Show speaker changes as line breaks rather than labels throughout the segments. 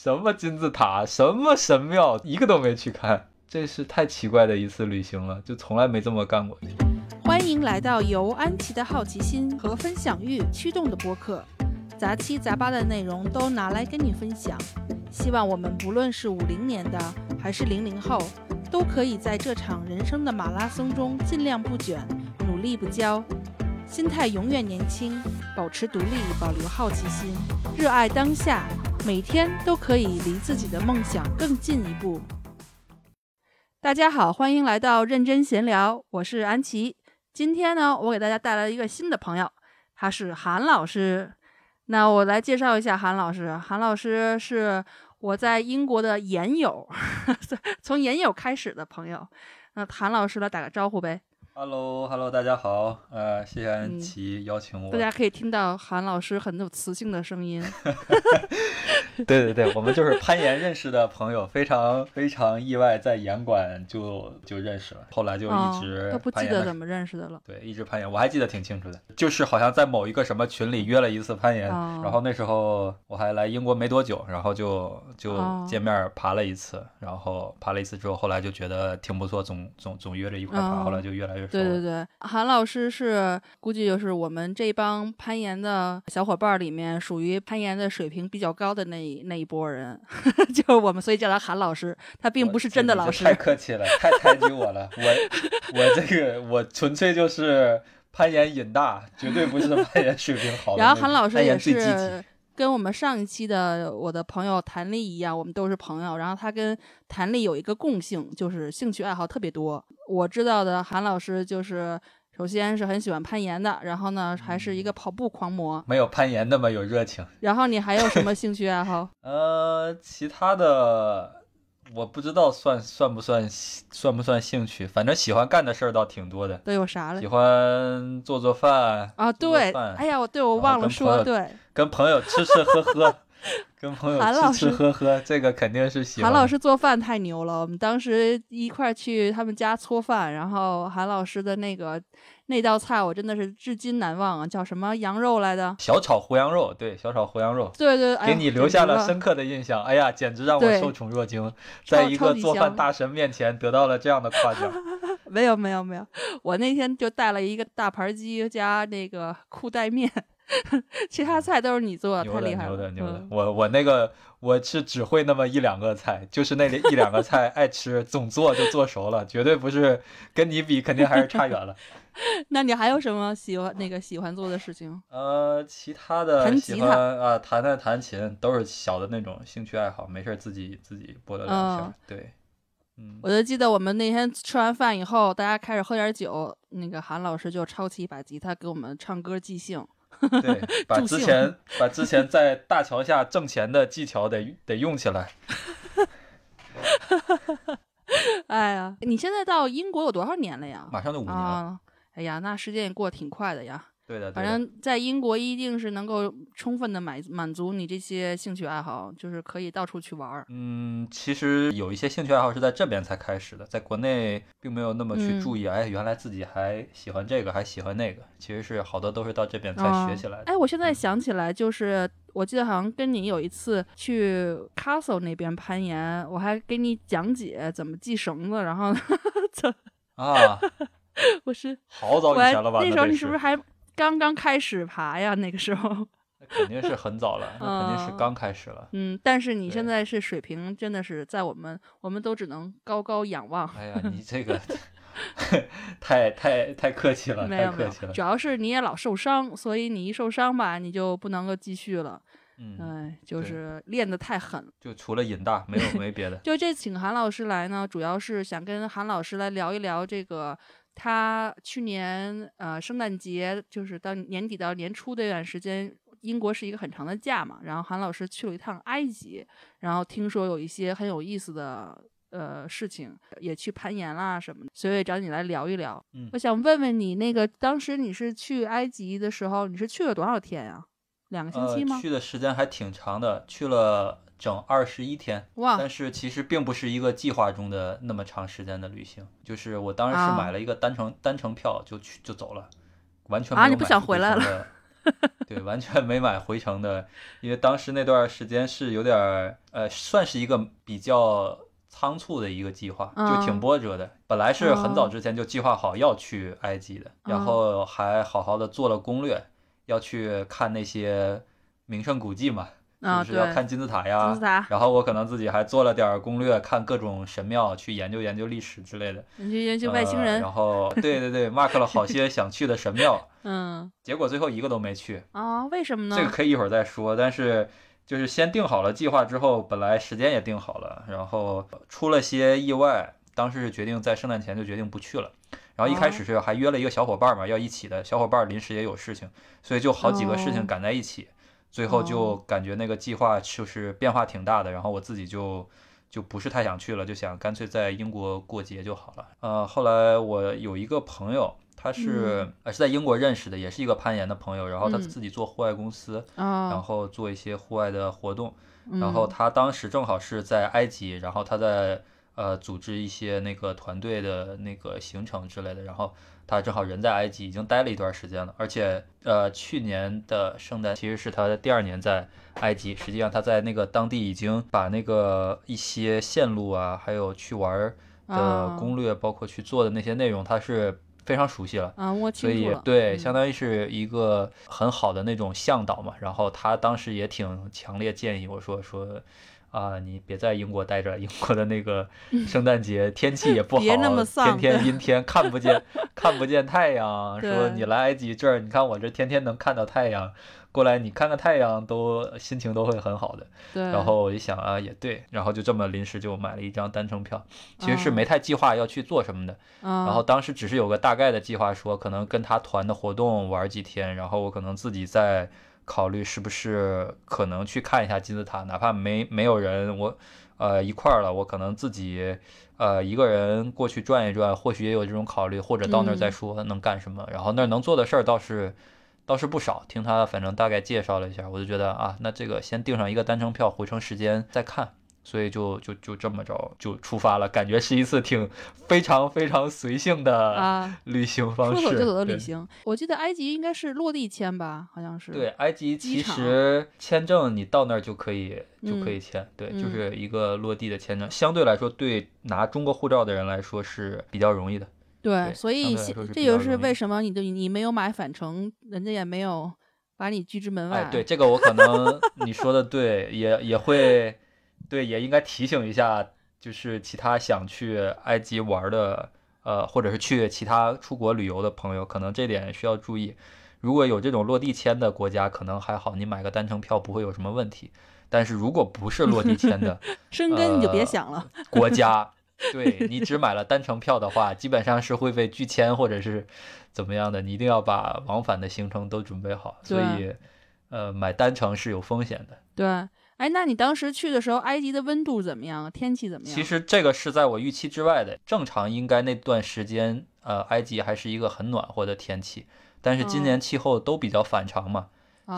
什么金字塔，什么神庙，一个都没去看，这是太奇怪的一次旅行了，就从来没这么干过。
欢迎来到由安琪的好奇心和分享欲驱动的播客，杂七杂八的内容都拿来跟你分享。希望我们不论是五零年的还是零零后，都可以在这场人生的马拉松中尽量不卷，努力不骄，心态永远年轻，保持独立，保留好奇心，热爱当下。每天都可以离自己的梦想更进一步。大家好，欢迎来到认真闲聊，我是安琪。今天呢，我给大家带来一个新的朋友，他是韩老师。那我来介绍一下韩老师。韩老师是我在英国的研友，从研友开始的朋友。那韩老师来打个招呼呗。
Hello，Hello，大家好，呃，谢谢安琪邀请我。
大家可以听到韩老师很有磁性的声音。
对对对，我们就是攀岩认识的朋友，非常非常意外，在岩馆就就认识了，后来就一直
都不记得怎么认识的了。
对，一直攀岩，我还记得挺清楚的，就是好像在某一个什么群里约了一次攀岩，然后那时候我还来英国没多久，然后就就见面爬了一次，然后爬了一次之后，后来就觉得挺不错，总总总约着一块爬，后来就越来越熟。
对对对，韩老师是估计就是我们这帮攀岩的小伙伴里面，属于攀岩的水平比较高的那。那一波人，就是我们，所以叫他韩老师。他并不是真的老师。
太客气了，太抬举我了。我 我这个我纯粹就是攀岩瘾大，绝对不是攀岩水平好。
然后韩老师也是跟我们上一期的我的朋友谭丽一样，我们都是朋友。然后他跟谭丽有一个共性，就是兴趣爱好特别多。我知道的韩老师就是。首先是很喜欢攀岩的，然后呢，还是一个跑步狂魔，
没有攀岩那么有热情。
然后你还有什么兴趣爱好？
呃，其他的我不知道算算不算算不算兴趣，反正喜欢干的事儿倒挺多的。
都有啥了？
喜欢做做饭
啊，对，哎呀，我对我忘了说，对，
跟朋友吃吃喝喝。跟朋友吃吃喝喝，这个肯定是喜
欢。韩老师做饭太牛了，我们当时一块去他们家搓饭，然后韩老师的那个那道菜我真的是至今难忘啊，叫什么羊肉来的？
小炒胡羊肉，对，小炒胡羊肉，
对对，
给你留下了深刻的印象。哎呀，简直让我受宠若惊，在一个做饭大神面前得到了这样的夸奖。
没有没有没有，我那天就带了一个大盘鸡加那个裤带面。其他菜都是你做，太厉害
了！牛的牛的，我我那个我是只会那么一两个菜，就是那一两个菜爱吃，总做就做熟了，绝对不是跟你比，肯定还是差远了。
那你还有什么喜欢那个喜欢做的事情？
呃，其他的喜欢啊，弹弹弹琴，都是小的那种兴趣爱好，没事自己自己播的两下。对，嗯，
我就记得我们那天吃完饭以后，大家开始喝点酒，那个韩老师就抄起一把吉他给我们唱歌即兴。
对，把之前把之前在大桥下挣钱的技巧得得用起来。
哎呀，你现在到英国有多少年了呀？
马上就五年了。
哎呀，那时间也过得挺快的呀。
对的，
反正在英国一定是能够充分的满满足你这些兴趣爱好，就是可以到处去玩儿。
嗯，其实有一些兴趣爱好是在这边才开始的，在国内并没有那么去注意。哎，原来自己还喜欢这个，还喜欢那个，其实是好多都是到这边才学起来的。
哎，我现在想起来，就是我记得好像跟你有一次去 Castle 那边攀岩，我还给你讲解怎么系绳子，然后
怎啊，
我是
好早以前了吧？
那时候你是不是还？刚刚开始爬呀，那个时候，
那肯定是很早了，那肯定是刚开始了。
嗯，但是你现在是水平，真的是在我们，我们都只能高高仰望。
哎呀，你这个 太太太客气了，太客气了。
主要是你也老受伤，所以你一受伤吧，你就不能够继续了。
嗯，
哎，就是练得太狠。
就除了瘾大，没有没别的。
就这请韩老师来呢，主要是想跟韩老师来聊一聊这个。他去年呃圣诞节就是到年底到年初这段时间，英国是一个很长的假嘛，然后韩老师去了一趟埃及，然后听说有一些很有意思的呃事情，也去攀岩啦什么的，所以找你来聊一聊。
嗯，
我想问问你，那个当时你是去埃及的时候，你是去了多少天呀？两个星期吗？
去的时间还挺长的，去了。整二十一天，
哇！
但是其实并不是一个计划中的那么长时间的旅行，就是我当时是买了一个单程单程票就去就走了，完全
啊！你不想回来了？
对，完全没买回程的，因为当时那段时间是有点儿呃，算是一个比较仓促的一个计划，就挺波折的。本来是很早之前就计划好要去埃及的，然后还好好的做了攻略，要去看那些名胜古迹嘛。就是要看金字塔呀，然后我可能自己还做了点攻略，看各种神庙，去研究研究历史之类的，
你去研究外星人。
然后，对对对，mark 了好些想去的神庙，
嗯，
结果最后一个都没去
啊？为什么呢？
这个可以一会儿再说。但是就是先定好了计划之后，本来时间也定好了，然后出了些意外，当时是决定在圣诞前就决定不去了。然后一开始是还约了一个小伙伴嘛，要一起的，小伙伴临时也有事情，所以就好几个事情赶在一起。最后就感觉那个计划就是变化挺大的，然后我自己就就不是太想去了，就想干脆在英国过节就好了。呃，后来我有一个朋友，他是呃是在英国认识的，也是一个攀岩的朋友，然后他自己做户外公司，然后做一些户外的活动，然后他当时正好是在埃及，然后他在呃组织一些那个团队的那个行程之类的，然后。他正好人在埃及，已经待了一段时间了，而且，呃，去年的圣诞其实是他的第二年在埃及。实际上，他在那个当地已经把那个一些线路啊，还有去玩的攻略，包括去做的那些内容，他是非常熟悉了
啊。我
所以，对，相当于是一个很好的那种向导嘛。然后他当时也挺强烈建议我说说。啊，你别在英国待着，英国的那个圣诞节 天气也不好，天天阴天，看不见 看不见太阳。说你来埃及这儿，你看我这天天能看到太阳，过来你看看太阳，都心情都会很好的。
对。
然后我一想啊，也对，然后就这么临时就买了一张单程票，其实是没太计划要去做什么的。然后当时只是有个大概的计划，说可能跟他团的活动玩几天，然后我可能自己在。考虑是不是可能去看一下金字塔，哪怕没没有人，我呃一块儿了，我可能自己呃一个人过去转一转，或许也有这种考虑，或者到那儿再说能干什么。然后那儿能做的事儿倒是倒是不少，听他反正大概介绍了一下，我就觉得啊，那这个先订上一个单程票，回程时间再看。所以就就就这么着就出发了，感觉是一次挺非常非常随性的啊 旅行方式。
说走就走的旅行。我记得埃及应该是落地签吧，好像是。
对，埃及其实签证你到那儿就可以就可以签，对，就是一个落地的签证，相对来说对拿中国护照的人来说是比较容易的。
对，所以这就是为什么你的你没有买返程，人家也没有把你拒之门外。
哎，对，这个我可能 你说的对，也也会。对，也应该提醒一下，就是其他想去埃及玩的，呃，或者是去其他出国旅游的朋友，可能这点需要注意。如果有这种落地签的国家，可能还好，你买个单程票不会有什么问题。但是如果不是落地签的，
生根你就别想了。
国家，对 你只买了单程票的话，基本上是会被拒签或者是怎么样的。你一定要把往返的行程都准备好。所以，呃，买单程是有风险的。
对。哎，那你当时去的时候，埃及的温度怎么样？天气怎么样？
其实这个是在我预期之外的。正常应该那段时间，呃，埃及还是一个很暖和的天气。但是今年气候都比较反常嘛，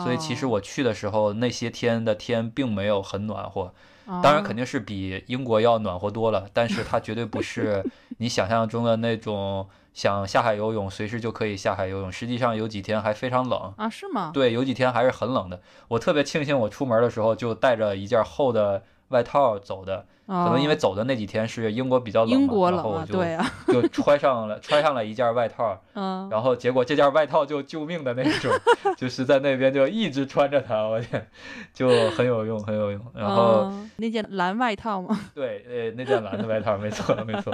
所以其实我去的时候，那些天的天并没有很暖和。当然肯定是比英国要暖和多了，但是它绝对不是 你想象中的那种。想下海游泳，随时就可以下海游泳。实际上有几天还非常冷
啊？是吗？
对，有几天还是很冷的。我特别庆幸我出门的时候就带着一件厚的外套走的，可能因为走的那几天是英国比较冷
嘛，
然后我就
对啊，
就穿上了穿上了一件外套。嗯，然后结果这件外套就救命的那种，就是在那边就一直穿着它，我天，就很有用，很有用。然后
那件蓝外套吗？
对，呃，那件蓝的外套，没错，没错。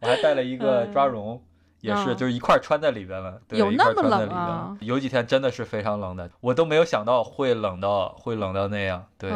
我还带了一个抓绒。也是，就是一块穿在里边了。
对有
那么
冷啊？
有几天真的是非常冷的，我都没有想到会冷到会冷到那样。对，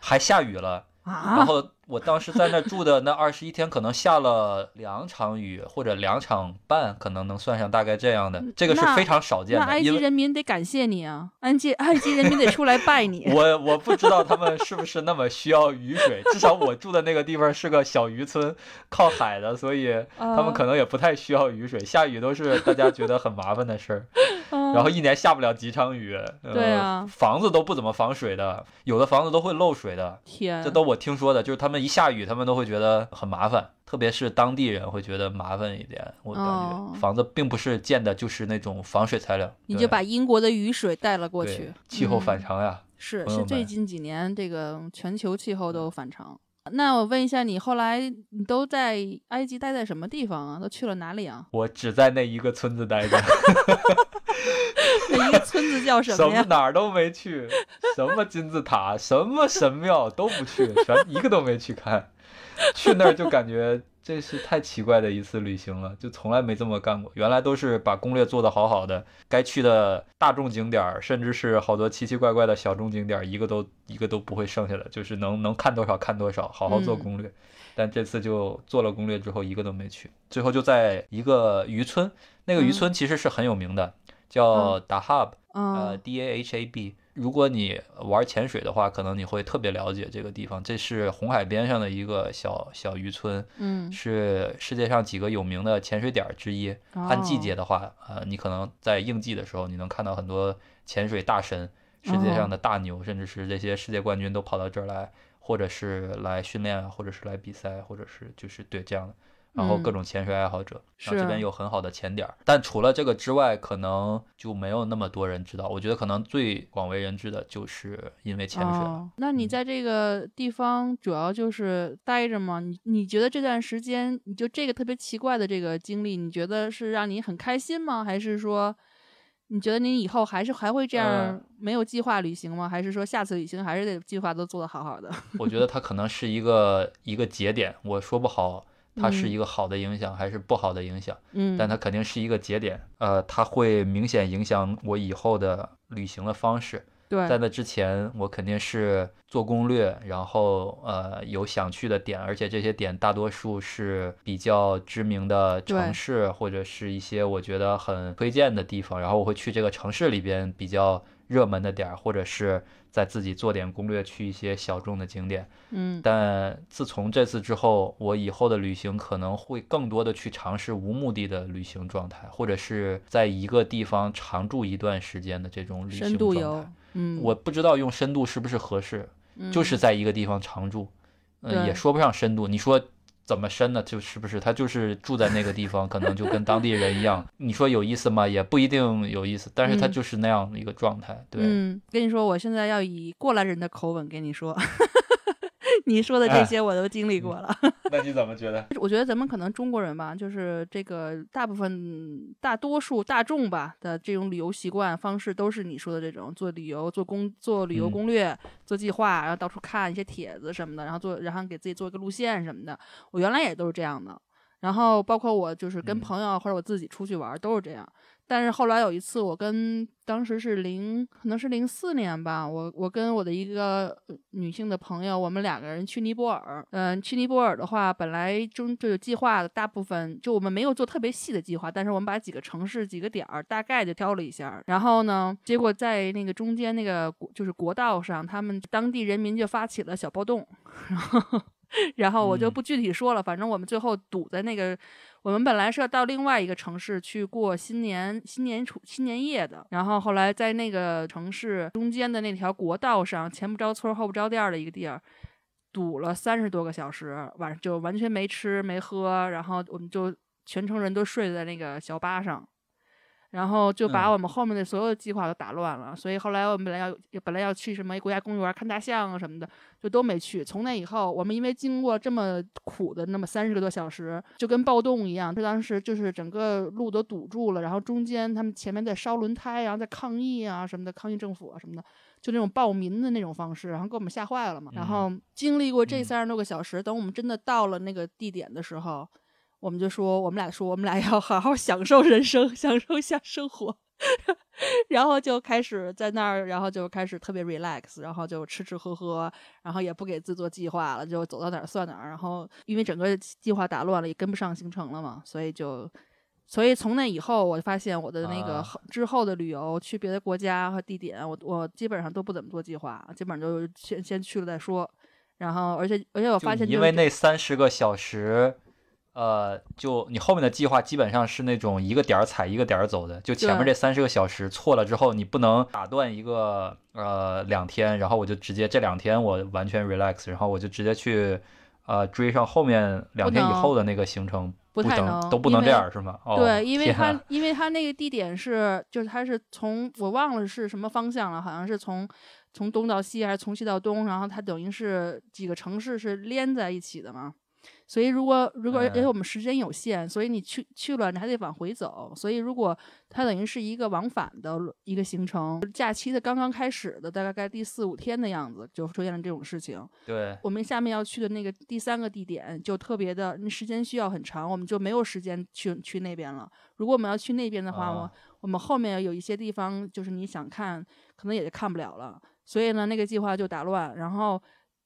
还下雨了。然后我当时在那住的那二十一天，可能下了两场雨或者两场半，可能能算上大概这样的。这个是非常少见的。那
埃及人民得感谢你啊，埃及埃及人民得出来拜你。
我我不知道他们是不是那么需要雨水，至少我住的那个地方是个小渔村，靠海的，所以他们可能也不太需要雨水。下雨都是大家觉得很麻烦的事儿。然后一年下不了几场雨，
对啊，
房子都不怎么防水的，有的房子都会漏水的。
天，
这都我听说的，就是他们一下雨，他们都会觉得很麻烦，特别是当地人会觉得麻烦一点。我感觉房子并不是建的就是那种防水材料，
你就把英国的雨水带了过去，
气候反常呀。
是是，最近几年这个全球气候都反常。那我问一下，你后来你都在埃及待在什么地方啊？都去了哪里啊？
我只在那一个村子待着。
那一个村子叫什么
呀？哪儿都没去，什么金字塔、什么神庙都不去，全一个都没去看。去那儿就感觉。这是太奇怪的一次旅行了，就从来没这么干过。原来都是把攻略做得好好的，该去的大众景点儿，甚至是好多奇奇怪怪的小众景点儿，一个都一个都不会剩下的，就是能能看多少看多少，好好做攻略。但这次就做了攻略之后，一个都没去，最后就在一个渔村，那个渔村其实是很有名的，叫 Dahab，呃，D A H A B。如果你玩潜水的话，可能你会特别了解这个地方。这是红海边上的一个小小渔村，
嗯，
是世界上几个有名的潜水点之一。按季节的话，呃，你可能在应季的时候，你能看到很多潜水大神，世界上的大牛，甚至是这些世界冠军都跑到这儿来，或者是来训练啊，或者是来比赛，或者是就是对这样的。然后各种潜水爱好者，然后这边有很好的潜点儿，但除了这个之外，可能就没有那么多人知道。我觉得可能最广为人知的就是因为潜水。
那你在这个地方主要就是待着吗？你你觉得这段时间，你就这个特别奇怪的这个经历，你觉得是让你很开心吗？还是说，你觉得你以后还是还会这样没有计划旅行吗？还是说下次旅行还是得计划都做得好好的？
我觉得它可能是一个一个节点，我说不好。它是一个好的影响还是不好的影响？
嗯，
但它肯定是一个节点，呃，它会明显影响我以后的旅行的方式。
对，
在那之前，我肯定是做攻略，然后呃有想去的点，而且这些点大多数是比较知名的城市或者是一些我觉得很推荐的地方，然后我会去这个城市里边比较热门的点儿，或者是。再自己做点攻略，去一些小众的景点。
嗯，
但自从这次之后，我以后的旅行可能会更多的去尝试无目的的旅行状态，或者是在一个地方常住一段时间的这种旅行状态。
嗯，
我不知道用深度是不是合适，就是在一个地方常住，嗯，也说不上深度。你说。怎么深呢？就是不是他就是住在那个地方，可能就跟当地人一样。你说有意思吗？也不一定有意思，但是他就是那样的一个状态。对，
嗯，跟你说，我现在要以过来人的口吻跟你说。你说的这些我都经历过了，
那你怎么觉得？
我觉得咱们可能中国人吧，就是这个大部分、大多数大众吧的这种旅游习惯方式，都是你说的这种做旅游、做攻、做旅游攻略、做计划，然后到处看一些帖子什么的，然后做，然后给自己做一个路线什么的。我原来也都是这样的，然后包括我就是跟朋友或者我自己出去玩都是这样。但是后来有一次，我跟当时是零，可能是零四年吧，我我跟我的一个女性的朋友，我们两个人去尼泊尔。嗯，去尼泊尔的话，本来中就有计划的，大部分就我们没有做特别细的计划，但是我们把几个城市、几个点儿大概就挑了一下。然后呢，结果在那个中间那个就是国道上，他们当地人民就发起了小暴动，然后然后我就不具体说了，反正我们最后堵在那个。我们本来是要到另外一个城市去过新年、新年初、新年夜的，然后后来在那个城市中间的那条国道上，前不着村后不着店的一个地儿，堵了三十多个小时，晚上就完全没吃没喝，然后我们就全程人都睡在那个小巴上。然后就把我们后面的所有的计划都打乱了，所以后来我们本来要本来要去什么国家公园看大象啊什么的，就都没去。从那以后，我们因为经过这么苦的那么三十个多小时，就跟暴动一样，这当时就是整个路都堵住了，然后中间他们前面在烧轮胎，然后在抗议啊什么的，抗议政府啊什么的，就那种暴民的那种方式，然后给我们吓坏了嘛。然后经历过这三十多个小时，等我们真的到了那个地点的时候。我们就说，我们俩说，我们俩要好好享受人生，享受一下生活，然后就开始在那儿，然后就开始特别 relax，然后就吃吃喝喝，然后也不给自己做计划了，就走到哪儿算哪儿。然后因为整个计划打乱了，也跟不上行程了嘛，所以就，所以从那以后，我就发现我的那个之后的旅游去别的国家和地点，我我基本上都不怎么做计划，基本上就先先去了再说。然后，而且而且我发现，
因为那三十个小时。呃，就你后面的计划基本上是那种一个点儿踩一个点儿走的，就前面这三十个小时错了之后，你不能打断一个呃两天，然后我就直接这两天我完全 relax，然后我就直接去呃追上后面两天以后的那个行程，
不太
能都不能这样是吗？
对，因为它因为它那个地点是就是它是从我忘了是什么方向了，好像是从从东到西还是从西到东，然后它等于是几个城市是连在一起的嘛。所以，如果如果因为我们时间有限，所以你去去了，你还得往回走。所以，如果它等于是一个往返的一个行程，假期的刚刚开始的大概在第四五天的样子，就出现了这种事情。
对，
我们下面要去的那个第三个地点就特别的，那时间需要很长，我们就没有时间去去那边了。如果我们要去那边的话，我我们后面有一些地方就是你想看，可能也就看不了了。所以呢，那个计划就打乱，然后。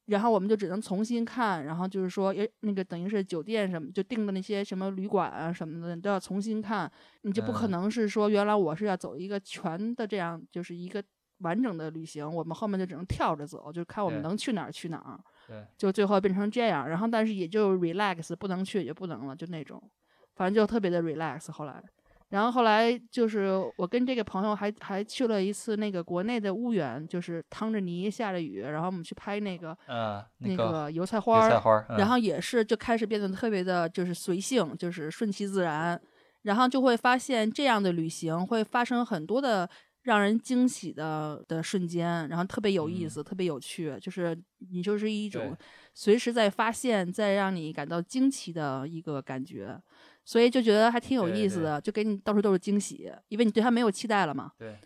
然后我们就只能重新看，然后就是说，诶，那个等于是酒店什么就订的那些什么旅馆啊什么的，你都要重新看。你就不可能是说，原来我是要走一个全的这样，就是一个完整的旅行，我们后面就只能跳着走，就看我们能去哪儿去哪儿。
对，
就最后变成这样。然后但是也就 relax，不能去也不能了，就那种，反正就特别的 relax。后来。然后后来就是我跟这个朋友还还去了一次那个国内的婺源，就是趟着泥下着雨，然后我们去拍那个
呃
那
个
油菜花
儿，
然后也是就开始变得特别的就是随性，就是顺其自然，然后就会发现这样的旅行会发生很多的让人惊喜的的瞬间，然后特别有意思，特别有趣，就是你就是一种随时在发现，在让你感到惊奇的一个感觉。所以就觉得还挺有意思的，就给你到处都是惊喜，因为你对他没有期待了嘛。
对。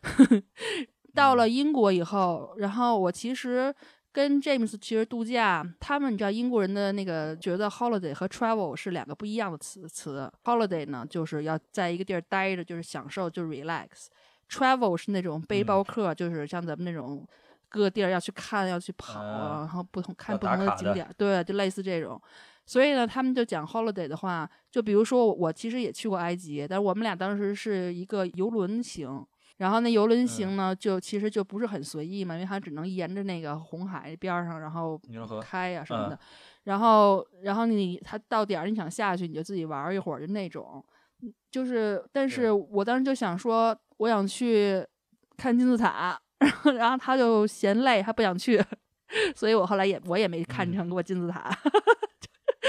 到了英国以后，然后我其实跟 James 其实度假，他们你知道英国人的那个觉得 holiday 和 travel 是两个不一样的词词。holiday 呢，就是要在一个地儿待着，就是享受，就 relax。travel 是那种背包客，就是像咱们那种各地儿要去看、要去跑，然后不同看不同的景点，对，就类似这种。所以呢，他们就讲 holiday 的话，就比如说我其实也去过埃及，但是我们俩当时是一个游轮行，然后那游轮行呢，就其实就不是很随意嘛，因为它只能沿着那个红海边上，然后开呀什么的，然后然后你它到点儿你想下去，你就自己玩一会儿，就那种，就是，但是我当时就想说，我想去看金字塔，然后然后他就嫌累，他不想去，所以我后来也我也没看成过金字塔。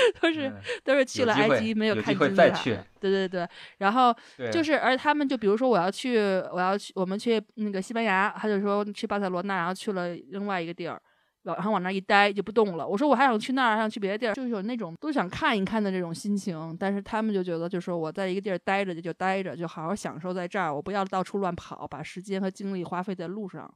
都是都是去了埃及，没
有
看金字塔。对对
对，
然后就是，而他们就比如说，我要去，我要去，我们去那个西班牙，他就说去巴塞罗那，然后去了另外一个地儿，然后往那一待就不动了。我说我还想去那儿，还想去别的地儿，就是有那种都想看一看的这种心情。但是他们就觉得，就是说我在一个地儿待着就就待着，就好好享受在这儿，我不要到处乱跑，把时间和精力花费在路上。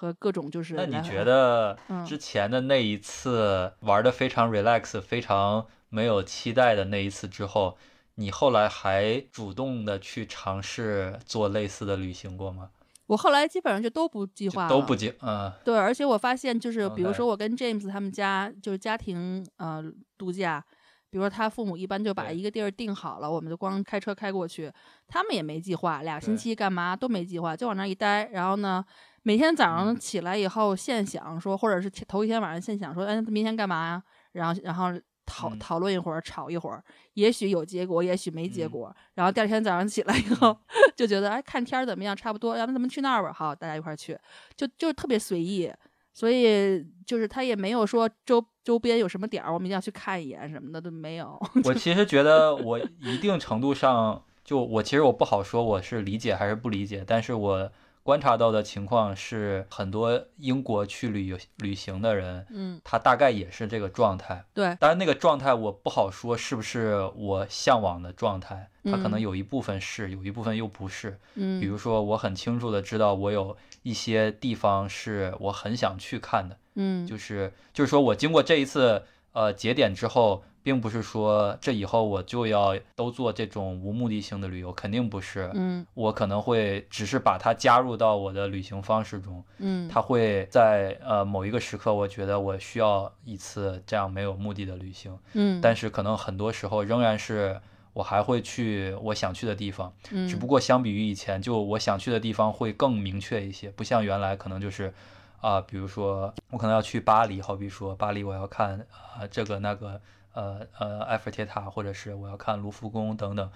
和各种就是，
那你觉得之前的那一次玩的非常 relax、非常没有期待的那一次之后，你后来还主动的去尝试做类似的旅行过吗？
我后来基本上就都不计划，
都不计，嗯，
对，而且我发现就是，比如说我跟 James 他们家就是家庭呃度假，比如说他父母一般就把一个地儿定好了，我们就光开车开过去，他们也没计划，俩星期干嘛都没计划，就往那一待，然后呢。每天早上起来以后，现想说，或者是头一天晚上现想说，哎，明天干嘛呀？然后，然后讨讨论一会儿，吵一会儿，也许有结果，也许没结果。然后第二天早上起来以后，就觉得，哎，看天儿怎么样？差不多，要不咱们去那儿吧？好，大家一块儿去，就就特别随意。所以就是他也没有说周周边有什么点儿，我们一定要去看一眼什么的都没有。
我其实觉得，我一定程度上，就我其实我不好说我是理解还是不理解，但是我。观察到的情况是，很多英国去旅游旅行的人，
嗯，
他大概也是这个状态。
对，
当然那个状态我不好说是不是我向往的状态，他可能有一部分是，有一部分又不是。
嗯，
比如说我很清楚的知道，我有一些地方是我很想去看的。
嗯，
就是就是说我经过这一次呃节点之后。并不是说这以后我就要都做这种无目的性的旅游，肯定不是。
嗯，
我可能会只是把它加入到我的旅行方式中。
嗯，
它会在呃某一个时刻，我觉得我需要一次这样没有目的的旅行。
嗯，
但是可能很多时候仍然是我还会去我想去的地方。
嗯，
只不过相比于以前，就我想去的地方会更明确一些，不像原来可能就是啊，比如说我可能要去巴黎，好比说巴黎我要看啊这个那个。呃呃埃菲尔铁塔，或者是我要看卢浮宫等等，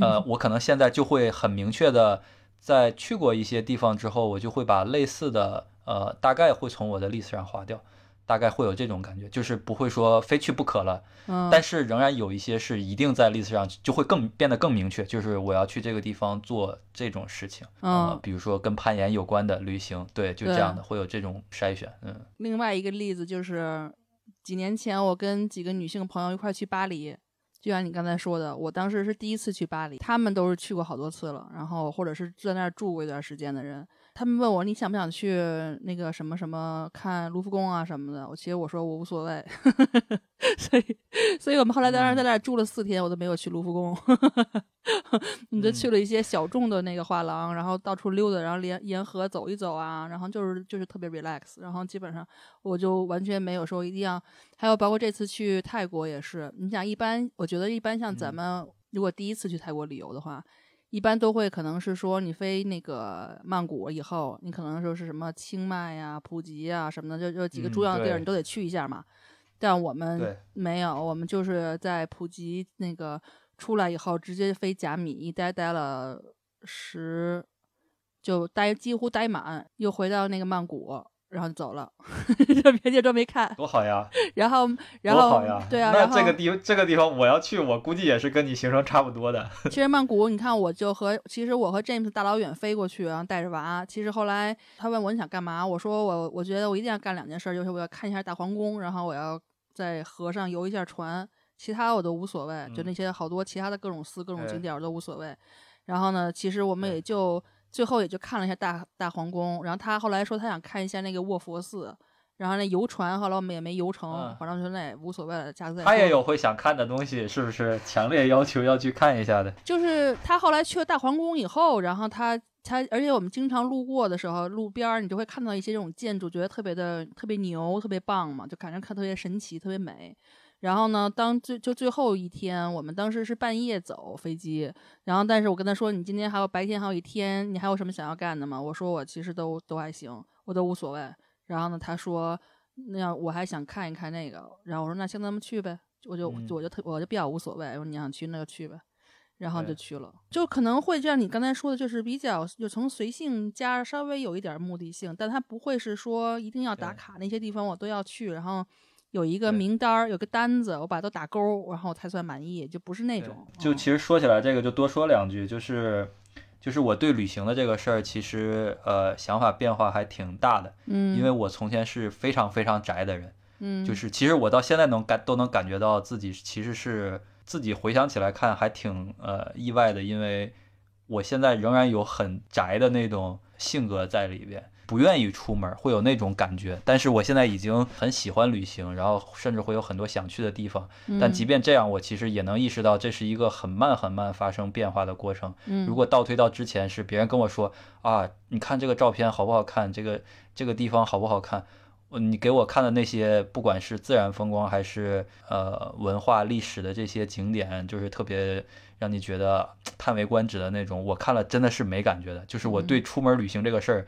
呃，我可能现在就会很明确的，在去过一些地方之后，我就会把类似的呃大概会从我的 list 上划掉。大概会有这种感觉，就是不会说非去不可了，
嗯，
但是仍然有一些是一定在 list 上，就会更变得更明确，就是我要去这个地方做这种事情，
嗯，
比如说跟攀岩有关的旅行，对，就这样的会有这种筛选，嗯。
另外一个例子就是几年前我跟几个女性朋友一块去巴黎，就像你刚才说的，我当时是第一次去巴黎，他们都是去过好多次了，然后或者是在那儿住过一段时间的人。他们问我你想不想去那个什么什么看卢浮宫啊什么的，我其实我说我无所谓，所以所以我们后来在那在那住了四天，我都没有去卢浮宫，你就去了一些小众的那个画廊，然后到处溜达，然后沿沿河走一走啊，然后就是就是特别 relax，然后基本上我就完全没有说一定要，还有包括这次去泰国也是，你想一般我觉得一般像咱们如果第一次去泰国旅游的话。一般都会可能是说你飞那个曼谷以后，你可能说是什么清迈呀、普吉啊什么的，就就几个重要的地儿你都得去一下嘛。但我们没有，我们就是在普吉那个出来以后，直接飞甲米，一待待了十，就待几乎待满，又回到那个曼谷。然后就走了，就别地都没看，
多好呀！
然后，然后，
多好呀！
对啊，
那这个地这个地方我要去，我估计也是跟你行程差不多的。
其实曼谷，你看，我就和其实我和 James 大老远飞过去，然后带着娃。其实后来他问我你想干嘛，我说我我觉得我一定要干两件事，就是我要看一下大皇宫，然后我要在河上游一下船，其他我都无所谓，就那些好多其他的各种寺、各种景点我都无所谓。然后呢，其实我们也就。最后也就看了一下大大皇宫，然后他后来说他想看一下那个卧佛寺，然后那游船后来我们也没游成，反正就那也无所谓了，下次再。
他也有会想看的东西，是不是？强烈要求要去看一下的。
就是他后来去了大皇宫以后，然后他他，而且我们经常路过的时候，路边儿你就会看到一些这种建筑，觉得特别的特别牛，特别棒嘛，就感觉看特别神奇，特别美。然后呢，当最就最后一天，我们当时是半夜走飞机，然后但是我跟他说，你今天还有白天还有一天，你还有什么想要干的吗？我说我其实都都还行，我都无所谓。然后呢，他说那样我还想看一看那个，然后我说那行咱们去呗，我就我就特我就比较无所谓，我说你想去那就去呗，然后就去了。就可能会像你刚才说的，就是比较就从随性加稍微有一点目的性，但他不会是说一定要打卡那些地方我都要去，然后。有一个名单儿，有个单子，我把都打勾，然后才算满意，就不是那种。
就其实说起来，这个就多说两句，就是，就是我对旅行的这个事儿，其实呃想法变化还挺大的。
嗯。
因为我从前是非常非常宅的人。
嗯。
就是其实我到现在能感都能感觉到自己其实是自己回想起来看还挺呃意外的，因为我现在仍然有很宅的那种性格在里边。不愿意出门，会有那种感觉。但是我现在已经很喜欢旅行，然后甚至会有很多想去的地方。但即便这样，我其实也能意识到这是一个很慢很慢发生变化的过程。如果倒推到之前，是别人跟我说啊，你看这个照片好不好看，这个这个地方好不好看，你给我看的那些，不管是自然风光还是呃文化历史的这些景点，就是特别让你觉得叹为观止的那种，我看了真的是没感觉的。就是我对出门旅行这个事儿。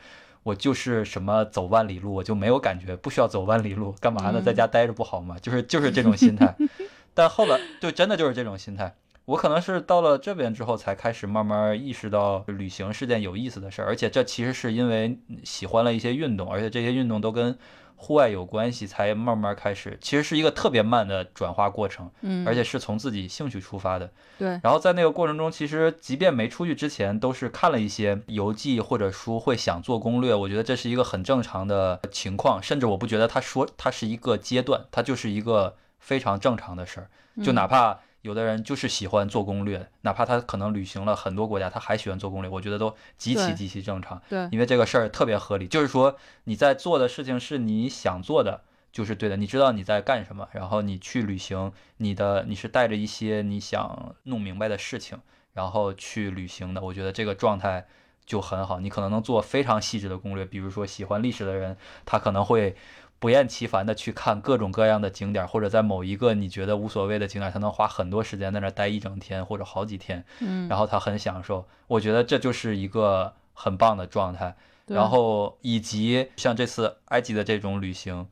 我就是什么走万里路，我就没有感觉，不需要走万里路，干嘛呢？在家待着不好吗？就是就是这种心态。但后来就真的就是这种心态。我可能是到了这边之后，才开始慢慢意识到旅行是件有意思的事儿，而且这其实是因为喜欢了一些运动，而且这些运动都跟。户外有关系，才慢慢开始，其实是一个特别慢的转化过程，
嗯，
而且是从自己兴趣出发的，
对。
然后在那个过程中，其实即便没出去之前，都是看了一些游记或者书，会想做攻略。我觉得这是一个很正常的情况，甚至我不觉得他说它是一个阶段，它就是一个非常正常的事儿，就哪怕。有的人就是喜欢做攻略，哪怕他可能旅行了很多国家，他还喜欢做攻略。我觉得都极其极其正常。
对，
因为这个事儿特别合理，就是说你在做的事情是你想做的，就是对的。你知道你在干什么，然后你去旅行，你的你是带着一些你想弄明白的事情，然后去旅行的。我觉得这个状态就很好。你可能能做非常细致的攻略，比如说喜欢历史的人，他可能会。不厌其烦的去看各种各样的景点，或者在某一个你觉得无所谓的景点，他能花很多时间在那待一整天或者好几天，
嗯，
然后他很享受。我觉得这就是一个很棒的状态。然后以及像这次埃及的这种旅行，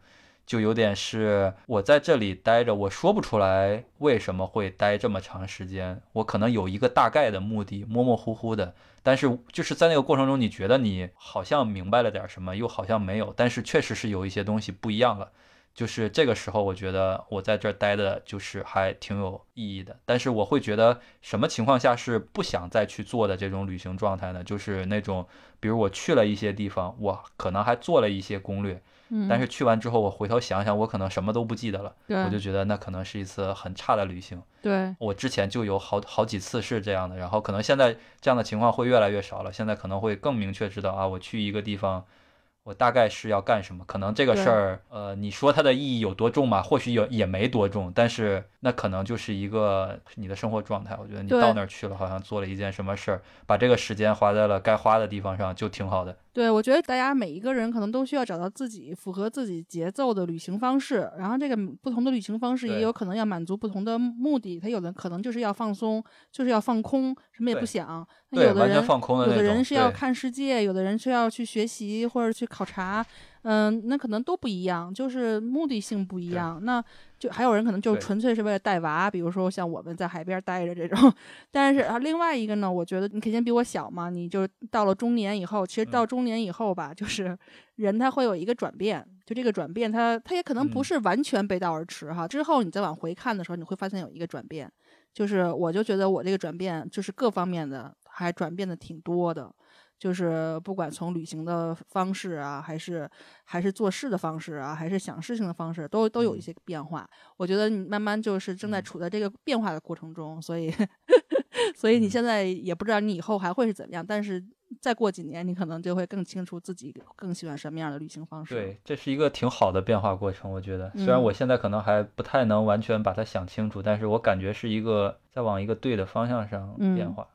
就有点是我在这里待着，我说不出来为什么会待这么长时间。我可能有一个大概的目的，模模糊糊的。但是就是在那个过程中，你觉得你好像明白了点什么，又好像没有。但是确实是有一些东西不一样了。就是这个时候，我觉得我在这儿待的，就是还挺有意义的。但是我会觉得，什么情况下是不想再去做的这种旅行状态呢？就是那种，比如我去了一些地方，我可能还做了一些攻略。但是去完之后，我回头想想，我可能什么都不记得了。我就觉得那可能是一次很差的旅行。
对，
我之前就有好好几次是这样的，然后可能现在这样的情况会越来越少了。现在可能会更明确知道啊，我去一个地方。我大概是要干什么？可能这个事儿，呃，你说它的意义有多重嘛？或许有也没多重，但是那可能就是一个你的生活状态。我觉得你到那儿去了，好像做了一件什么事儿，把这个时间花在了该花的地方上，就挺好的。
对，我觉得大家每一个人可能都需要找到自己符合自己节奏的旅行方式，然后这个不同的旅行方式也有可能要满足不同的目的。他有的可能就是要放松，就是要放空，什么也不想。那有的人有的人是要看世界，有的人是要去学习或者去考察。嗯，那可能都不一样，就是目的性不一样。那就还有人可能就纯粹是为了带娃，比如说像我们在海边待着这种。但是啊，另外一个呢，我觉得你肯定比我小嘛，你就到了中年以后，其实到中年以后吧，就是人他会有一个转变，就这个转变，他他也可能不是完全背道而驰哈。之后你再往回看的时候，你会发现有一个转变，就是我就觉得我这个转变就是各方面的还转变的挺多的。就是不管从旅行的方式啊，还是还是做事的方式啊，还是想事情的方式，都都有一些变化。我觉得你慢慢就是正在处在这个变化的过程中，所以 所以你现在也不知道你以后还会是怎么样，但是再过几年，你可能就会更清楚自己更喜欢什么样的旅行方式。
对，这是一个挺好的变化过程，我觉得。虽然我现在可能还不太能完全把它想清楚，但是我感觉是一个在往一个对的方向上变化。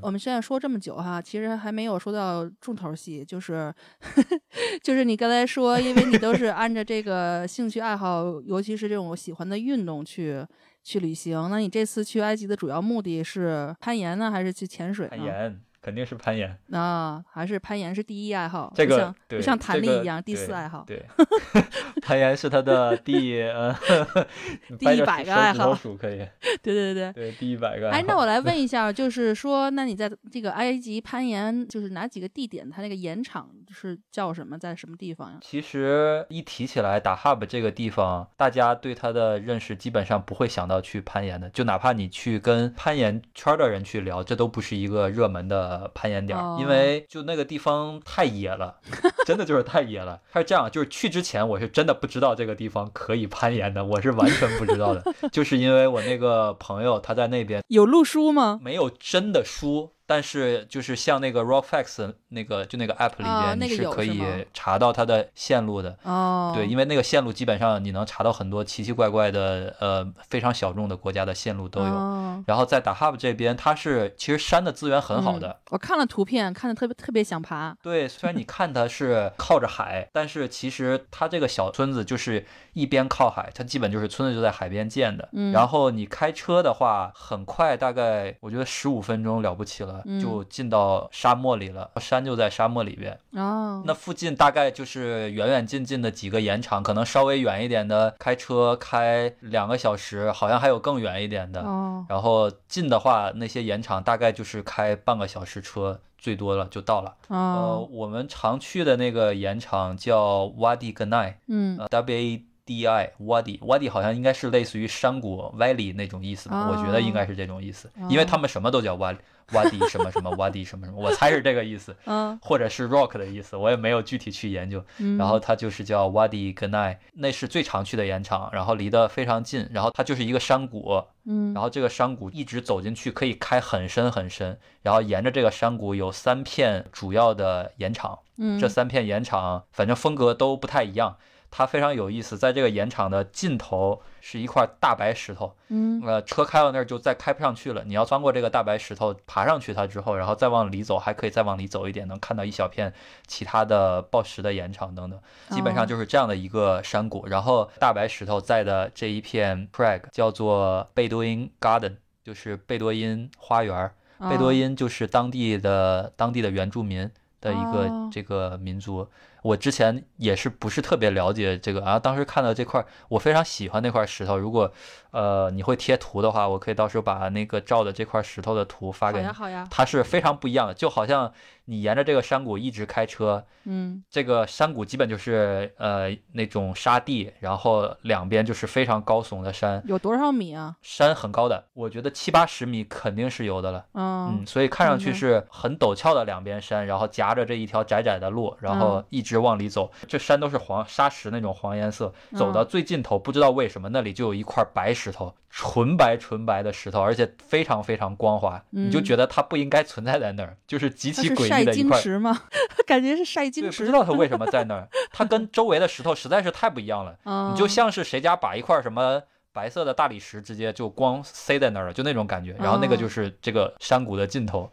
我们现在说这么久哈，其实还没有说到重头戏，就是 就是你刚才说，因为你都是按着这个兴趣爱好，尤其是这种喜欢的运动去去旅行。那你这次去埃及的主要目的是攀岩呢，还是去潜水？
攀岩。肯定是攀岩
啊，还是攀岩是第一爱好，
这
个
就
像弹力一样，第四爱好。
对，攀岩是他的第呃
第一百个爱好，
可以。
对对
对对，第一百个。
哎，那我来问 一下，就是说，那你在这个埃及攀岩，就是哪几个地点？它那个岩场是叫什么？在什么地方呀？
其实一提起来打哈 b 这个地方，大家对它的认识基本上不会想到去攀岩的，就哪怕你去跟攀岩圈的人去聊，这都不是一个热门的。呃，攀岩点，因为就那个地方太野了，真的就是太野了。它是这样，就是去之前我是真的不知道这个地方可以攀岩的，我是完全不知道的，就是因为我那个朋友他在那边
有路书吗？
没有真的书。但是就是像那个 Rockfacts 那个就那个 app 里边，你是可以查到它的线路的。
哦，
对，因为那个线路基本上你能查到很多奇奇怪怪的呃非常小众的国家的线路都有。然后在 Dahab 这边，它是其实山的资源很好的。
我看了图片，看的特别特别想爬。
对，虽然你看它是靠着海，但是其实它这个小村子就是一边靠海，它基本就是村子就在海边建的。
嗯。
然后你开车的话，很快，大概我觉得十五分钟了不起了。就进到沙漠里了，山就在沙漠里边。
哦，
那附近大概就是远远近近的几个盐场，可能稍微远一点的，开车开两个小时，好像还有更远一点的。
哦，
然后近的话，那些盐场大概就是开半个小时车，最多了就到了。
哦，
我们常去的那个盐场叫 Wadi Ganai，
嗯
，W A。D I Wadi Wadi 好像应该是类似于山谷 Valley 那种意思吧，我觉得应该是这种意思，因为他们什么都叫 Wadi Wadi 什么什么 Wadi 什么什么，我猜是这个意思，或者是 Rock 的意思，我也没有具体去研究。然后它就是叫 Wadi Ganai，那是最常去的盐场，然后离得非常近，然后它就是一个山谷，
嗯，
然后这个山谷一直走进去可以开很深很深，然后沿着这个山谷有三片主要的盐场，
嗯，
这三片盐场反正风格都不太一样。它非常有意思，在这个盐场的尽头是一块大白石头，
嗯，
呃，车开到那儿就再开不上去了。你要钻过这个大白石头，爬上去它之后，然后再往里走，还可以再往里走一点，能看到一小片其他的暴石的盐场等等。基本上就是这样的一个山谷。然后大白石头在的这一片 p r a g 叫做贝多因 garden，就是贝多因花园。贝多因就是当地的当地的原住民的一个这个民族。我之前也是不是特别了解这个，然后当时看到这块，我非常喜欢那块石头。如果呃你会贴图的话，我可以到时候把那个照的这块石头的图发给你。
好呀，好呀。
它是非常不一样的，就好像。你沿着这个山谷一直开车，
嗯，
这个山谷基本就是呃那种沙地，然后两边就是非常高耸的山。
有多少米啊？
山很高的，我觉得七八十米肯定是有的了。
嗯
嗯，所以看上去是很陡峭的两边山，然后夹着这一条窄窄的路，然后一直往里走。这山都是黄沙石那种黄颜色，走到最尽头，不知道为什么那里就有一块白石头，纯白纯白的石头，而且非常非常光滑，你就觉得它不应该存在在那儿，就是极其诡异。
晒晶石吗？感觉是晒晶
石。不知道它为什么在那儿，它跟周围的石头实在是太不一样了。你就像是谁家把一块什么白色的大理石直接就光塞在那儿了，就那种感觉。然后那个就是这个山谷的尽头。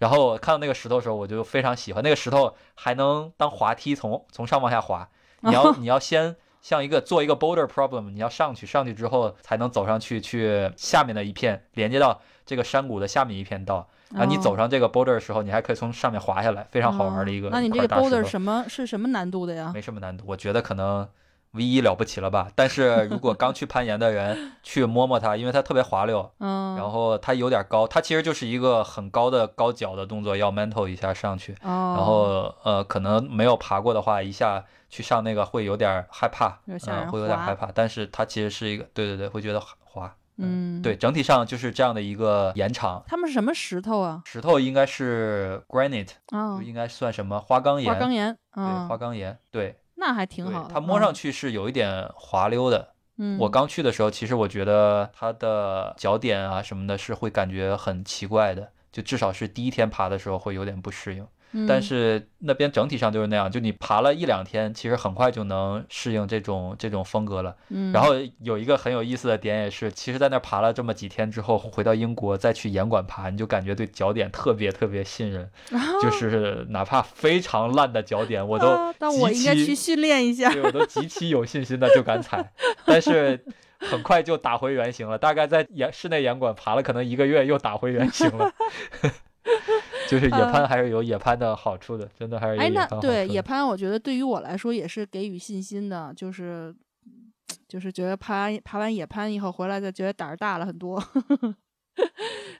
然后我看到那个石头的时候，我就非常喜欢。那个石头还能当滑梯，从从上往下滑。你要你要先像一个做一个 boulder problem，你要上去，上去之后才能走上去，去下面的一片连接到这个山谷的下面一片道。然后你走上这个 boulder 的时候，你还可以从上面滑下来，非常好玩的一个。
那你这个 boulder 什么是什么难度的呀？
没什么难度，我觉得可能 V 一了不起了吧。但是如果刚去攀岩的人去摸摸它，因为它特别滑溜，
嗯，
然后它有点高，它其实就是一个很高的高脚的动作，要 mental 一下上去。
哦。
然后呃，可能没有爬过的话，一下去上那个会有点害怕，
嗯，
会有点害怕。但是它其实是一个，对对对，会觉得滑。
嗯，
对，整体上就是这样的一个延长。
他们是什么石头啊？
石头应该是 granite，
就
应该算什么花岗岩？
花岗岩，
对，花岗岩，对，
那还挺好。
它摸上去是有一点滑溜的。
嗯，
我刚去的时候，其实我觉得它的脚点啊什么的，是会感觉很奇怪的，就至少是第一天爬的时候会有点不适应。但是那边整体上就是那样，就你爬了一两天，其实很快就能适应这种这种风格了。
嗯，
然后有一个很有意思的点也是，其实，在那爬了这么几天之后，回到英国再去岩馆爬，你就感觉对脚点特别特别信任，就 是哪怕非常烂的脚点，我都
那我应该去训练一下，
对我都极其有信心的就敢踩，但是很快就打回原形了。大概在岩室内岩馆爬了可能一个月，又打回原形了。就是野攀还是有野攀的好处的，真的还是有野攀
哎，那对野攀，我觉得对于我来说也是给予信心的，就是就是觉得爬完爬完野攀以后回来，就觉得胆儿大了很多。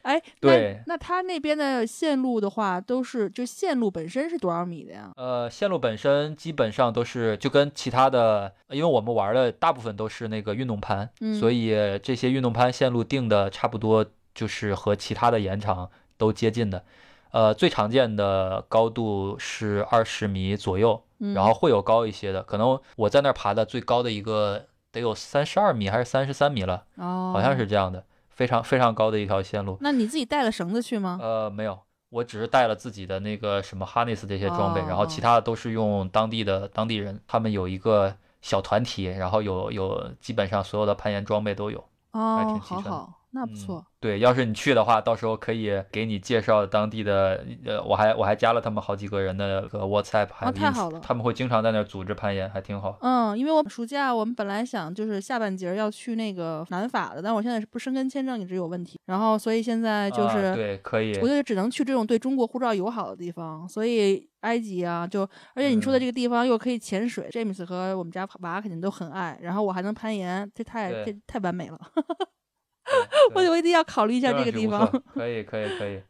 哎，
对，
那他那边的线路的话，都是就线路本身是多少米的呀？
呃，线路本身基本上都是就跟其他的，因为我们玩的大部分都是那个运动攀，所以这些运动攀线路定的差不多，就是和其他的延长都接近的。呃，最常见的高度是二十米左右，然后会有高一些的，可能我在那儿爬的最高的一个得有三十二米还是三十三米了，
哦，
好像是这样的，非常非常高的一条线路。
那你自己带了绳子去吗？
呃，没有，我只是带了自己的那个什么 harness 这些装备，然后其他的都是用当地的当地人，他们有一个小团体，然后有有基本上所有的攀岩装备都有，还挺齐全的。
那不错，
对，要是你去的话，到时候可以给你介绍当地的，呃，我还我还加了他们好几个人的个 WhatsApp，
哦，太好了，
他们会经常在那儿组织攀岩，还挺好。
嗯，因为我暑假我们本来想就是下半截要去那个南法的，但我现在是不申根签证一直有问题，然后所以现在就是
对可以，
我就只能去这种对中国护照友好的地方，所以埃及啊，就而且你说的这个地方又可以潜水，j a m e s 和我们家娃肯定都很爱，然后我还能攀岩，这太这太完美了。我我一定要考虑一下这个地方。
可以可以可以，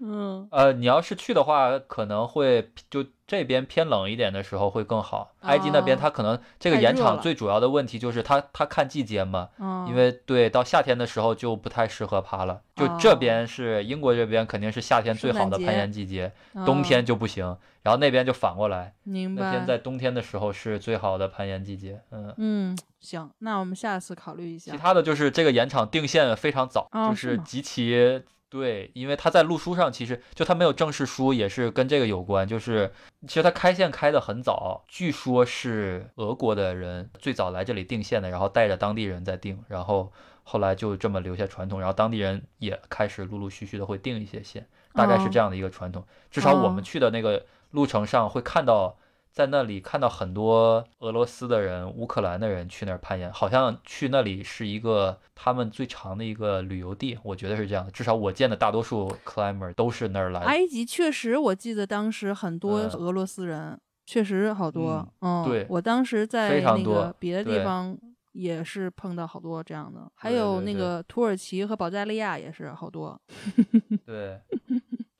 嗯
呃，你要是去的话，可能会就这边偏冷一点的时候会更好。埃及那边它可能这个盐场最主要的问题就是它它看季节嘛，因为对到夏天的时候就不太适合爬了。就这边是英国这边肯定是夏天最好的攀岩季节，冬天就不行。然后那边就反过来，那边在冬天的时候是最好的攀岩季节。嗯
嗯，行，那我们下次考虑一下。
其他的就是这个盐场定线非常早，就是极其对，因为他在路书上其实就他没有正式书，也是跟这个有关。就是其实他开线开的很早，据说是俄国的人最早来这里定线的，然后带着当地人在定，然后后来就这么留下传统，然后当地人也开始陆陆续续的会定一些线，大概是这样的一个传统。至少我们去的那个。路程上会看到，在那里看到很多俄罗斯的人、乌克兰的人去那儿攀岩，好像去那里是一个他们最长的一个旅游地，我觉得是这样的。至少我见的大多数 climber 都是那儿来的。
埃及确实，我记得当时很多俄罗斯人，确实好多。嗯，
对，
我当时在那个别的地方也是碰到好多这样的，还有那个土耳其和保加利亚也是好多。
对，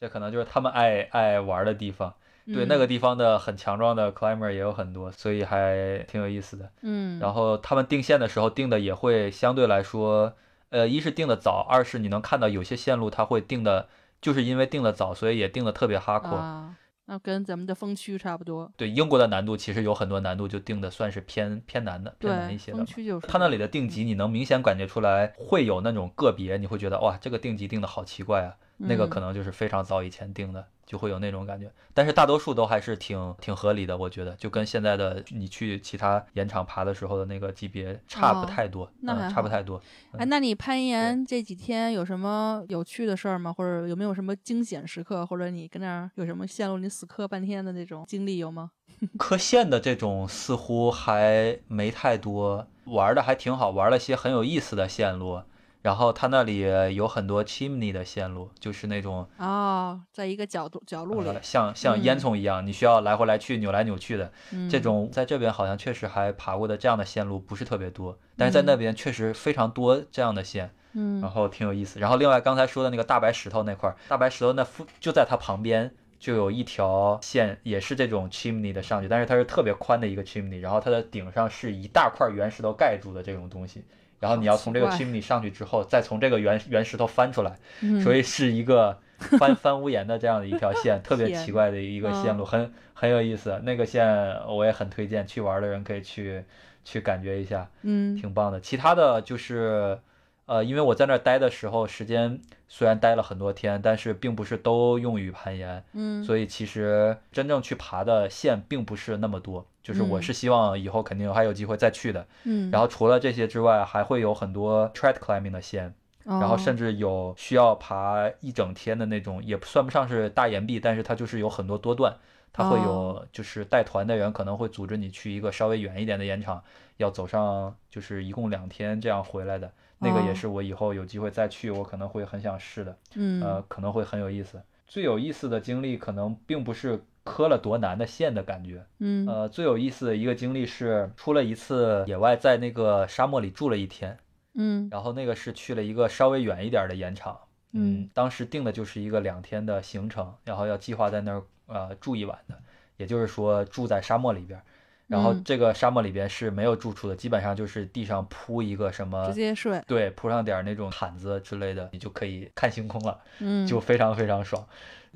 这可能就是他们爱爱玩的地方。对，那个地方的很强壮的 climber 也有很多，所以还挺有意思的。
嗯，
然后他们定线的时候定的也会相对来说，呃，一是定的早，二是你能看到有些线路它会定的，就是因为定的早，所以也定的特别哈阔。
啊，那跟咱们的风区差不多。
对，英国的难度其实有很多难度就定的算是偏偏难的，偏难一些的。
风区就是。
它那里的定级你能明显感觉出来，会有那种个别，你会觉得哇，这个定级定的好奇怪啊。那个可能就是非常早以前定的，就会有那种感觉。但是大多数都还是挺挺合理的，我觉得就跟现在的你去其他岩场爬的时候的那个级别差不太多，
那
差不太多。
哎，那你攀岩这几天有什么有趣的事儿吗？或者有没有什么惊险时刻？或者你跟那儿有什么线路你死磕半天的那种经历有吗？
磕线的这种似乎还没太多，玩的还挺好，玩了些很有意思的线路。然后它那里有很多 chimney 的线路，就是那种
哦，在一个角度角落里，
像像烟囱一样，你需要来回来去扭来扭去的。这种在这边好像确实还爬过的这样的线路不是特别多，但是在那边确实非常多这样的线，
嗯，
然后挺有意思。然后另外刚才说的那个大白石头那块，大白石头那附就在它旁边就有一条线，也是这种 chimney 的上去，但是它是特别宽的一个 chimney，然后它的顶上是一大块原石头盖住的这种东西。然后你要从这个 chimney 上去之后，再从这个原原石头翻出来，所以是一个翻 翻屋檐的这样的一条线，特别奇怪的一个线路，很很有意思。那个线我也很推荐，去玩的人可以去去感觉一下，
嗯，
挺棒的。其他的就是，呃，因为我在那儿待的时候，时间虽然待了很多天，但是并不是都用于攀岩，
嗯，
所以其实真正去爬的线并不是那么多。就是我是希望以后肯定还有机会再去的，
嗯，
然后除了这些之外，还会有很多 trad climbing 的线，然后甚至有需要爬一整天的那种，也算不上是大岩壁，但是它就是有很多多段，它会有就是带团的人可能会组织你去一个稍微远一点的岩场，要走上就是一共两天这样回来的，那个也是我以后有机会再去，我可能会很想试的，
嗯，
呃，可能会很有意思。最有意思的经历可能并不是。磕了多难的线的感觉，
嗯，
呃，最有意思的一个经历是出了一次野外，在那个沙漠里住了一天，
嗯，
然后那个是去了一个稍微远一点的盐场，嗯，当时定的就是一个两天的行程，然后要计划在那儿呃住一晚的，也就是说住在沙漠里边，然后这个沙漠里边是没有住处的，基本上就是地上铺一个什么，
直接睡，
对，铺上点那种毯子之类的，你就可以看星空了，
嗯，
就非常非常爽。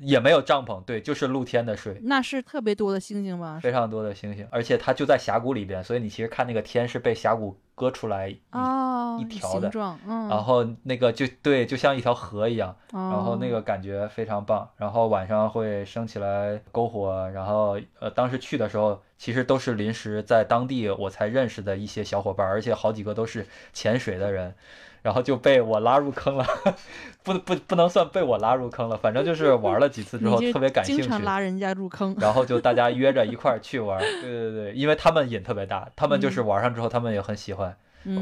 也没有帐篷，对，就是露天的睡。
那是特别多的星星吗？
非常多的星星，而且它就在峡谷里边，所以你其实看那个天是被峡谷割出来一一条的，
嗯，
然后那个就对，就像一条河一样，然后那个感觉非常棒。然后晚上会升起来篝火，然后呃，当时去的时候其实都是临时在当地我才认识的一些小伙伴，而且好几个都是潜水的人。然后就被我拉入坑了，不不不能算被我拉入坑了，反正就是玩了几次之后 特别感兴趣，
经常拉人家入坑，
然后就大家约着一块儿去玩，对对对，因为他们瘾特别大，他们就是玩上之后他们也很喜欢，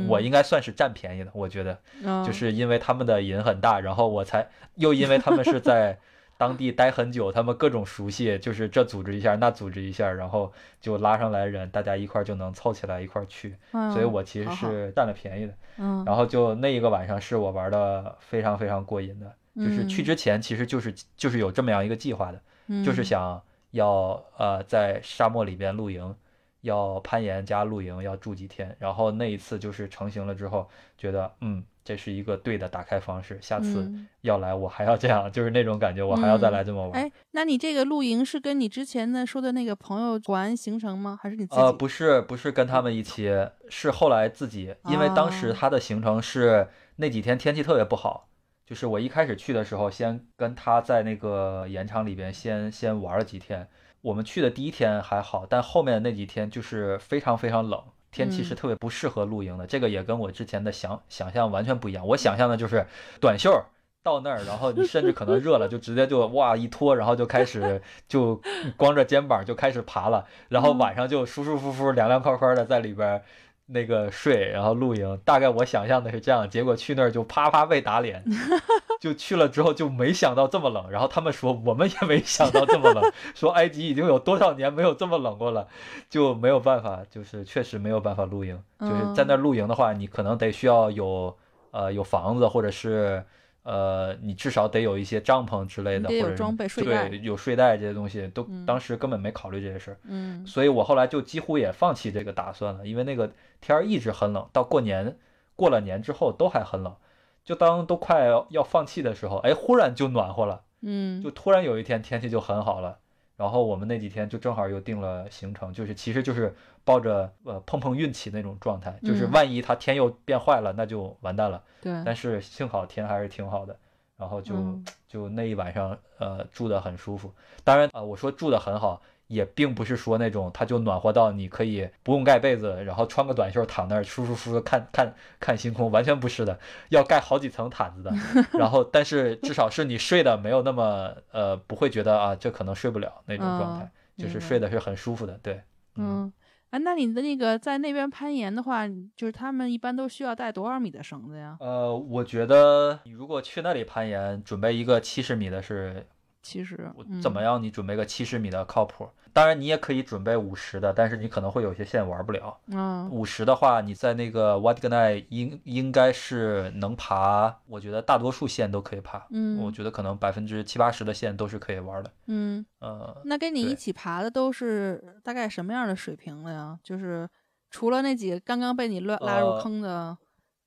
我应该算是占便宜的，我觉得，就是因为他们的瘾很大，然后我才又因为他们是在。当地待很久，他们各种熟悉，就是这组织一下，那组织一下，然后就拉上来人，大家一块就能凑起来一块去。所以我其实是占了便宜的。
嗯，
然后就那一个晚上是我玩的非常非常过瘾的，就是去之前其实就是就是有这么样一个计划的，就是想要呃在沙漠里边露营，要攀岩加露营，要住几天。然后那一次就是成型了之后，觉得嗯。这是一个对的打开方式，下次要来我还要这样，就是那种感觉，我还要再来这么玩。
哎，那你这个露营是跟你之前的说的那个朋友团行程吗？还是你自己？
呃，不是，不是跟他们一起，是后来自己，因为当时他的行程是那几天天气特别不好，就是我一开始去的时候，先跟他在那个盐场里边先先玩了几天。我们去的第一天还好，但后面的那几天就是非常非常冷。天气是特别不适合露营的，这个也跟我之前的想想象完全不一样。我想象的就是短袖到那儿，然后你甚至可能热了，就直接就哇一脱，然后就开始就光着肩膀就开始爬了，然后晚上就舒舒服服、凉凉快快的在里边那个睡，然后露营。大概我想象的是这样，结果去那儿就啪啪被打脸，就去了之后就没想到这么冷，然后他们说我们也没想到这么冷，说埃及已经有多少年没有这么冷过了，就没有办法，就是确实没有办法露营，就是在那露营的话，你可能得需要有呃有房子或者是。呃，你至少得有一些帐篷之类的，或者
装备睡袋，
对，有睡袋这些东西，都当时根本没考虑这些事儿。
嗯，
所以我后来就几乎也放弃这个打算了，因为那个天儿一直很冷，到过年过了年之后都还很冷，就当都快要放弃的时候，哎，忽然就暖和了，
嗯，
就突然有一天天气就很好了。然后我们那几天就正好又定了行程，就是其实就是抱着呃碰碰运气那种状态，就是万一它天又变坏了，那就完蛋了。
对。
但是幸好天还是挺好的，然后就就那一晚上呃住的很舒服。当然啊，我说住的很好。也并不是说那种它就暖和到你可以不用盖被子，然后穿个短袖躺那儿舒舒服服看 看看星空，完全不是的，要盖好几层毯子的。然后，但是至少是你睡的没有那么呃，不会觉得啊这可能睡不了那种状态，就是睡的是很舒服的。对，
嗯，哎，那你的那个在那边攀岩的话，就是他们一般都需要带多少米的绳子呀？
呃，我觉得你如果去那里攀岩，准备一个七十米的是。
七十，
怎么样？你准备个七十米的靠谱。当然，你也可以准备五十的，但是你可能会有些线玩不了。
嗯，
五十的话，你在那个 w a d g n a 应应该是能爬，我觉得大多数线都可以爬。
嗯，
我觉得可能百分之七八十的线都是可以玩的。
嗯，
呃，
那跟你一起爬的都是大概什么样的水平了呀？就是除了那几个刚刚被你乱拉入坑的，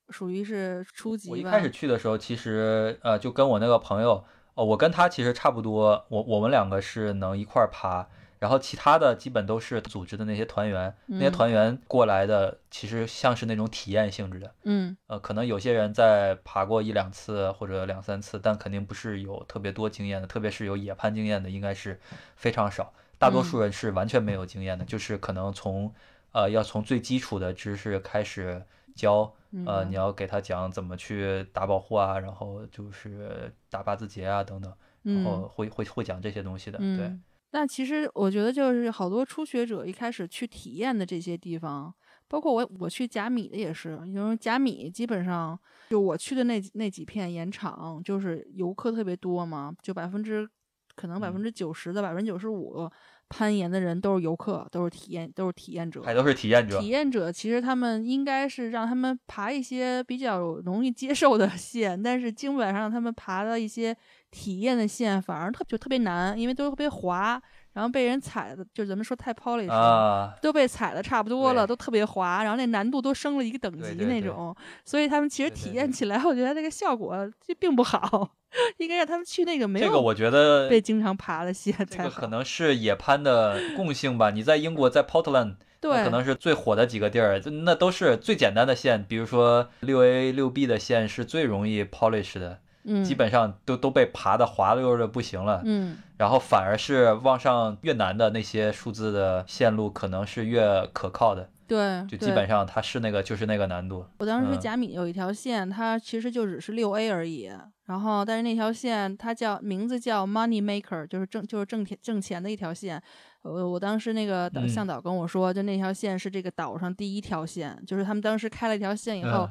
属于是初级。
我一开始去的时候，其实呃，就跟我那个朋友。哦，我跟他其实差不多，我我们两个是能一块儿爬，然后其他的基本都是组织的那些团员，那些团员过来的，其实像是那种体验性质的，
嗯，
呃，可能有些人在爬过一两次或者两三次，但肯定不是有特别多经验的，特别是有野攀经验的，应该是非常少，大多数人是完全没有经验的，就是可能从，呃，要从最基础的知识开始教。呃，你要给他讲怎么去打保护啊，然后就是打八字结啊等等，然后会会会讲这些东西的。对。
那其实我觉得就是好多初学者一开始去体验的这些地方，包括我我去甲米的也是，因为甲米基本上就我去的那那几片盐场，就是游客特别多嘛，就百分之可能百分之九十的百分之九十五。攀岩的人都是游客，都是体验，都是体验者，
还都是体验者。
体验者其实他们应该是让他们爬一些比较容易接受的 线，但是基本上他们爬的一些体验的线反而特就特别难，因为都特别滑。然后被人踩的，就咱们说太 polish
啊，
都被踩的差不多了，都特别滑，然后那难度都升了一个等级那种，所以他们其实体验起来，我觉得那个效果就并不好，应该让他们去那个没有
这个我觉得
被经常爬的线才
这个可能是野攀的共性吧。你在英国，在 Portland，
对，
可能是最火的几个地儿，那都是最简单的线，比如说六 A 六 B 的线是最容易 polish 的。基本上都都被爬的滑溜的不行了，
嗯，
然后反而是往上越难的那些数字的线路可能是越可靠的，
对，
就基本上它是那个就是那个难度。
我当时甲米有一条线，它其实就只是六 A 而已，然后但是那条线它叫名字叫 Money Maker，就是挣就是挣钱挣钱的一条线。我我当时那个向导跟我说，就那条线是这个岛上第一条线，就是他们当时开了一条线以后。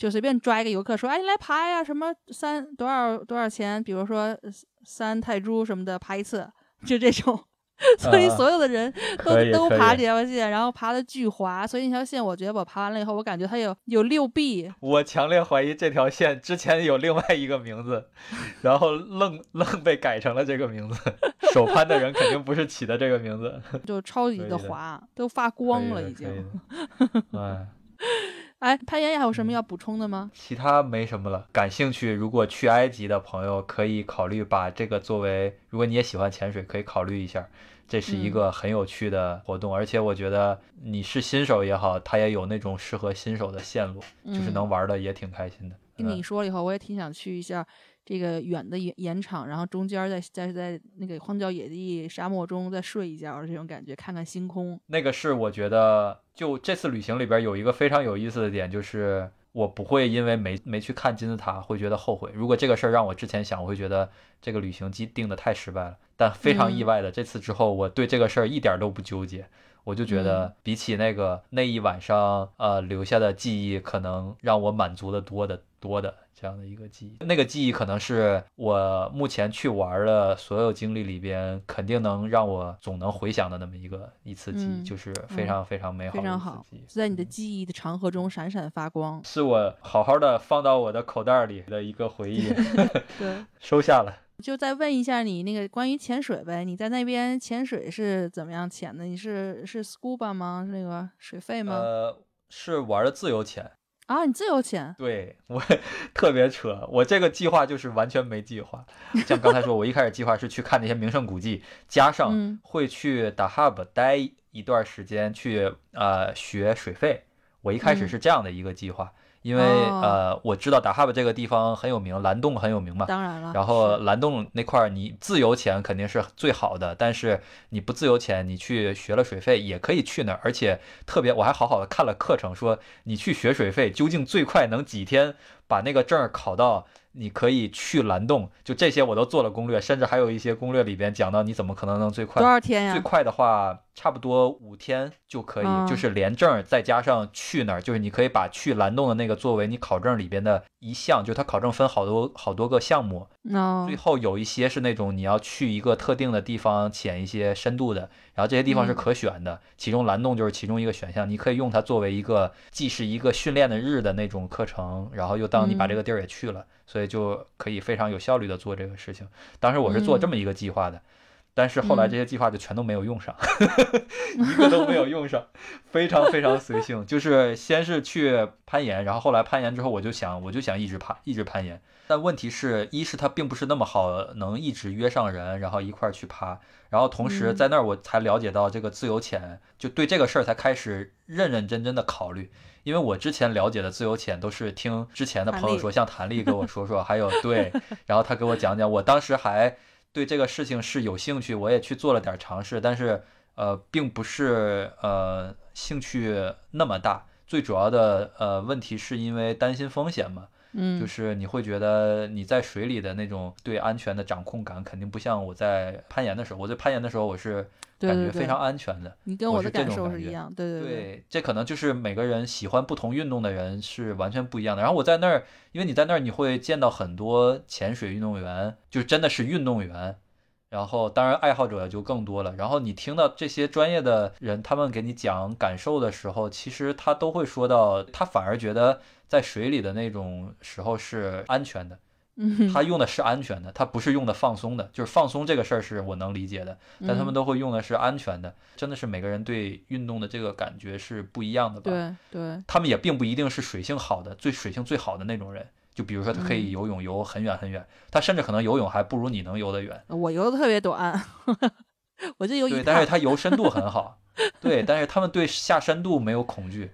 就随便抓一个游客说：“哎，你来爬呀，什么三多少多少钱？比如说三泰铢什么的，爬一次，就这种。所以所有的人都都爬这条线，然后爬的巨滑。所以那条线，我觉得我爬完了以后，我感觉它有有六 B。
我强烈怀疑这条线之前有另外一个名字，然后愣愣被改成了这个名字。手攀的人肯定不是起的这个名字，
就超级的滑，都发光了已经。
哎。
哎，攀岩还有什么要补充的吗？
其他没什么了。感兴趣，如果去埃及的朋友可以考虑把这个作为，如果你也喜欢潜水，可以考虑一下，这是一个很有趣的活动。而且我觉得你是新手也好，它也有那种适合新手的线路，就是能玩的也挺开心的。
听你说了以后，我也挺想去一下。这个远的延延场，然后中间在在在那个荒郊野地沙漠中再睡一觉，这种感觉，看看星空。
那个是我觉得，就这次旅行里边有一个非常有意思的点，就是我不会因为没没去看金字塔会觉得后悔。如果这个事儿让我之前想，我会觉得这个旅行定定的太失败了。但非常意外的，这次之后，我对这个事儿一点都不纠结。我就觉得，比起那个那一晚上，呃，留下的记忆，可能让我满足的多的多的这样的一个记忆。那个记忆可能是我目前去玩的所有经历里边，肯定能让我总能回想的那么一个一次记忆，就是非常非常美好的
非常好，在你的记忆的长河中闪闪发光，
是我好好的放到我的口袋里的一个回忆。
对，
收下了。
就再问一下你那个关于潜水呗，你在那边潜水是怎么样潜的？你是是 scuba 吗？是那个水费吗？
呃，是玩的自由潜
啊，你自由潜？
对 我特别扯，我这个计划就是完全没计划。像刚才说，我一开始计划是去看那些名胜古迹，加上会去 Dahab 待一段时间去呃学水费。我一开始是这样的一个计划。因为呃，我知道达哈巴这个地方很有名，蓝洞很有名嘛。
当然了。
然后蓝洞那块儿，你自由潜肯定是最好的，但是你不自由潜，你去学了水费也可以去那儿，而且特别，我还好好的看了课程，说你去学水费究竟最快能几天把那个证考到。你可以去蓝洞，就这些我都做了攻略，甚至还有一些攻略里边讲到你怎么可能能最快
多少天呀？
最快的话，差不多五天就可以，就是连证再加上去那儿，就是你可以把去蓝洞的那个作为你考证里边的一项，就是它考证分好多好多个项目，最后有一些是那种你要去一个特定的地方潜一些深度的，然后这些地方是可选的，其中蓝洞就是其中一个选项，你可以用它作为一个既是一个训练的日的那种课程，然后又当你把这个地儿也去了。所以就可以非常有效率的做这个事情。当时我是做这么一个计划的，但是后来这些计划就全都没有用上，一个都没有用上，非常非常随性。就是先是去攀岩，然后后来攀岩之后，我就想，我就想一直爬，一直攀岩。但问题是，一是它并不是那么好能一直约上人，然后一块儿去爬。然后同时在那儿我才了解到这个自由潜，就对这个事儿才开始认认真真的考虑。因为我之前了解的自由潜都是听之前的朋友说，像谭丽跟我 说说，还有对，然后他给我讲讲，我当时还对这个事情是有兴趣，我也去做了点尝试，但是呃，并不是呃兴趣那么大，最主要的呃问题是因为担心风险嘛。
嗯，
就是你会觉得你在水里的那种对安全的掌控感，肯定不像我在攀岩的时候。我在攀岩的时候，我是感觉非常安全的。
你跟我的感受
是
一样，对
对
对。
这可能就是每个人喜欢不同运动的人是完全不一样的。然后我在那儿，因为你在那儿，你会见到很多潜水运动员，就真的是运动员。然后当然爱好者就更多了。然后你听到这些专业的人他们给你讲感受的时候，其实他都会说到，他反而觉得。在水里的那种时候是安全的，他用的是安全的，他不是用的放松的，就是放松这个事儿是我能理解的，但他们都会用的是安全的，真的是每个人对运动的这个感觉是不一样的吧？
对对，
他们也并不一定是水性好的，最水性最好的那种人，就比如说他可以游泳游很远很远，他甚至可能游泳还不如你能游得远。
我游的特别短，我就游一。
对，但是他游深度很好。对，但是他们对下深度没有恐惧，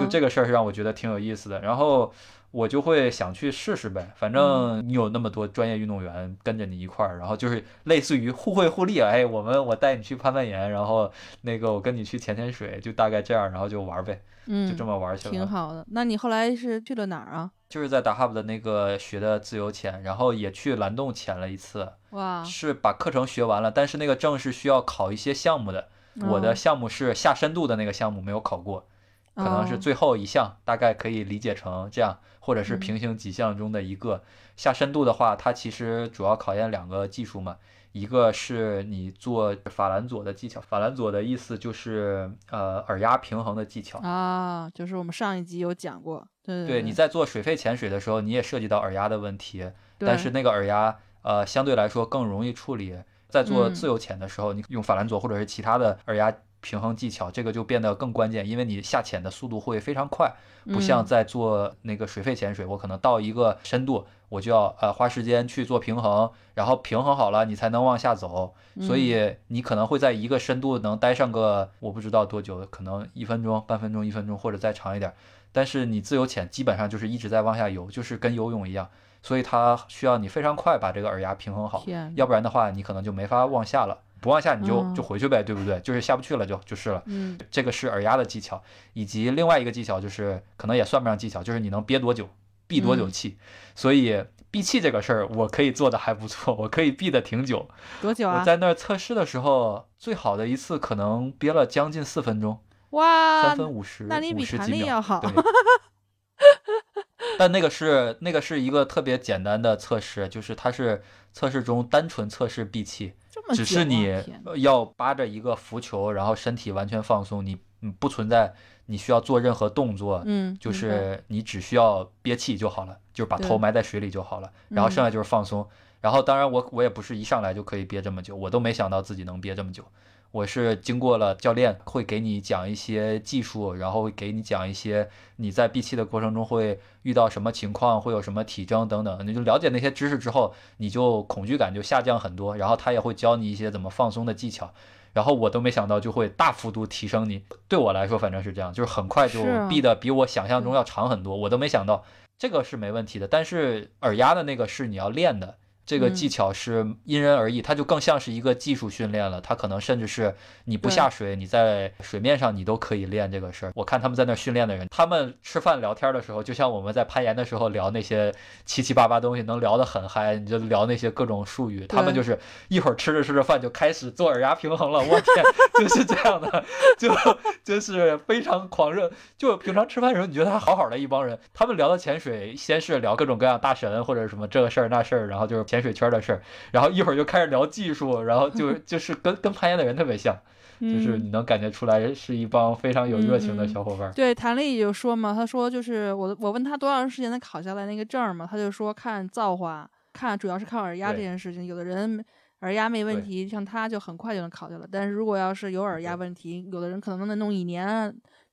就这个事儿是让我觉得挺有意思的。然后我就会想去试试呗，反正你有那么多专业运动员跟着你一块儿，然后就是类似于互惠互利。哎，我们我带你去攀攀岩，然后那个我跟你去潜潜水，就大概这样，然后就玩呗，嗯就这么玩去了。
挺好的。那你后来是去了哪儿啊？
就是在达哈布的那个学的自由潜，然后也去蓝洞潜了一次。
哇！
是把课程学完了，但是那个证是需要考一些项目的。我的项目是下深度的那个项目没有考过，可能是最后一项，大概可以理解成这样，或者是平行几项中的一个。下深度的话，它其实主要考验两个技术嘛，一个是你做法兰佐的技巧，法兰佐的意思就是呃耳压平衡的技巧。
啊，就是我们上一集有讲过，对对，
你在做水肺潜水的时候，你也涉及到耳压的问题，但是那个耳压呃相对来说更容易处理。在做自由潜的时候，你用法兰佐或者是其他的耳压平衡技巧，这个就变得更关键，因为你下潜的速度会非常快，不像在做那个水肺潜水，我可能到一个深度，我就要呃花时间去做平衡，然后平衡好了，你才能往下走，所以你可能会在一个深度能待上个我不知道多久，可能一分钟、半分钟、一分钟或者再长一点，但是你自由潜基本上就是一直在往下游，就是跟游泳一样。所以它需要你非常快把这个耳压平衡好，要不然的话你可能就没法往下了。不往下你就就回去呗，对不对？就是下不去了就就是了。
嗯，
这个是耳压的技巧，以及另外一个技巧就是可能也算不上技巧，就是你能憋多久，闭多久气。所以闭气这个事儿我可以做的还不错，我可以闭的挺久。
多久啊？
我在那儿测试的时候，最好的一次可能憋了将近四分钟。
哇，
三分五十，
那你比
弹力
要好。
但那个是那个是一个特别简单的测试，就是它是测试中单纯测试闭气，只是你要扒着一个浮球，然后身体完全放松，你不存在你需要做任何动作，
嗯，
就是你只需要憋气就好了，就是把头埋在水里就好了，然后剩下就是放松。然后当然我我也不是一上来就可以憋这么久，我都没想到自己能憋这么久。我是经过了教练会给你讲一些技术，然后会给你讲一些你在闭气的过程中会遇到什么情况，会有什么体征等等，你就了解那些知识之后，你就恐惧感就下降很多。然后他也会教你一些怎么放松的技巧，然后我都没想到就会大幅度提升你。对我来说反正是这样，就是很快就闭的比我想象中要长很多，我都没想到这个是没问题的。但是耳压的那个是你要练的。这个技巧是因人而异，它就更像是一个技术训练了。它可能甚至是你不下水，你在水面上你都可以练这个事儿。我看他们在那训练的人，他们吃饭聊天的时候，就像我们在攀岩的时候聊那些七七八八东西，能聊得很嗨。你就聊那些各种术语，他们就是一会儿吃着吃着饭就开始做耳压平衡了。我天，就是这样的，就就是非常狂热。就平常吃饭的时候，你觉得他好好的一帮人，他们聊到潜水，先是聊各种各样大神或者什么这个事儿那事儿，然后就是。潜水圈的事儿，然后一会儿就开始聊技术，然后就 就是跟跟攀岩的人特别像，就是你能感觉出来是一帮非常有热情的小伙伴。
对，谭丽就说嘛，他说就是我我问他多长时间能考下来那个证嘛，他就说看造化，看主要是看耳压这件事情。有的人耳压没问题，像他就很快就能考下来，但是如果要是有耳压问题，有的人可能能弄一年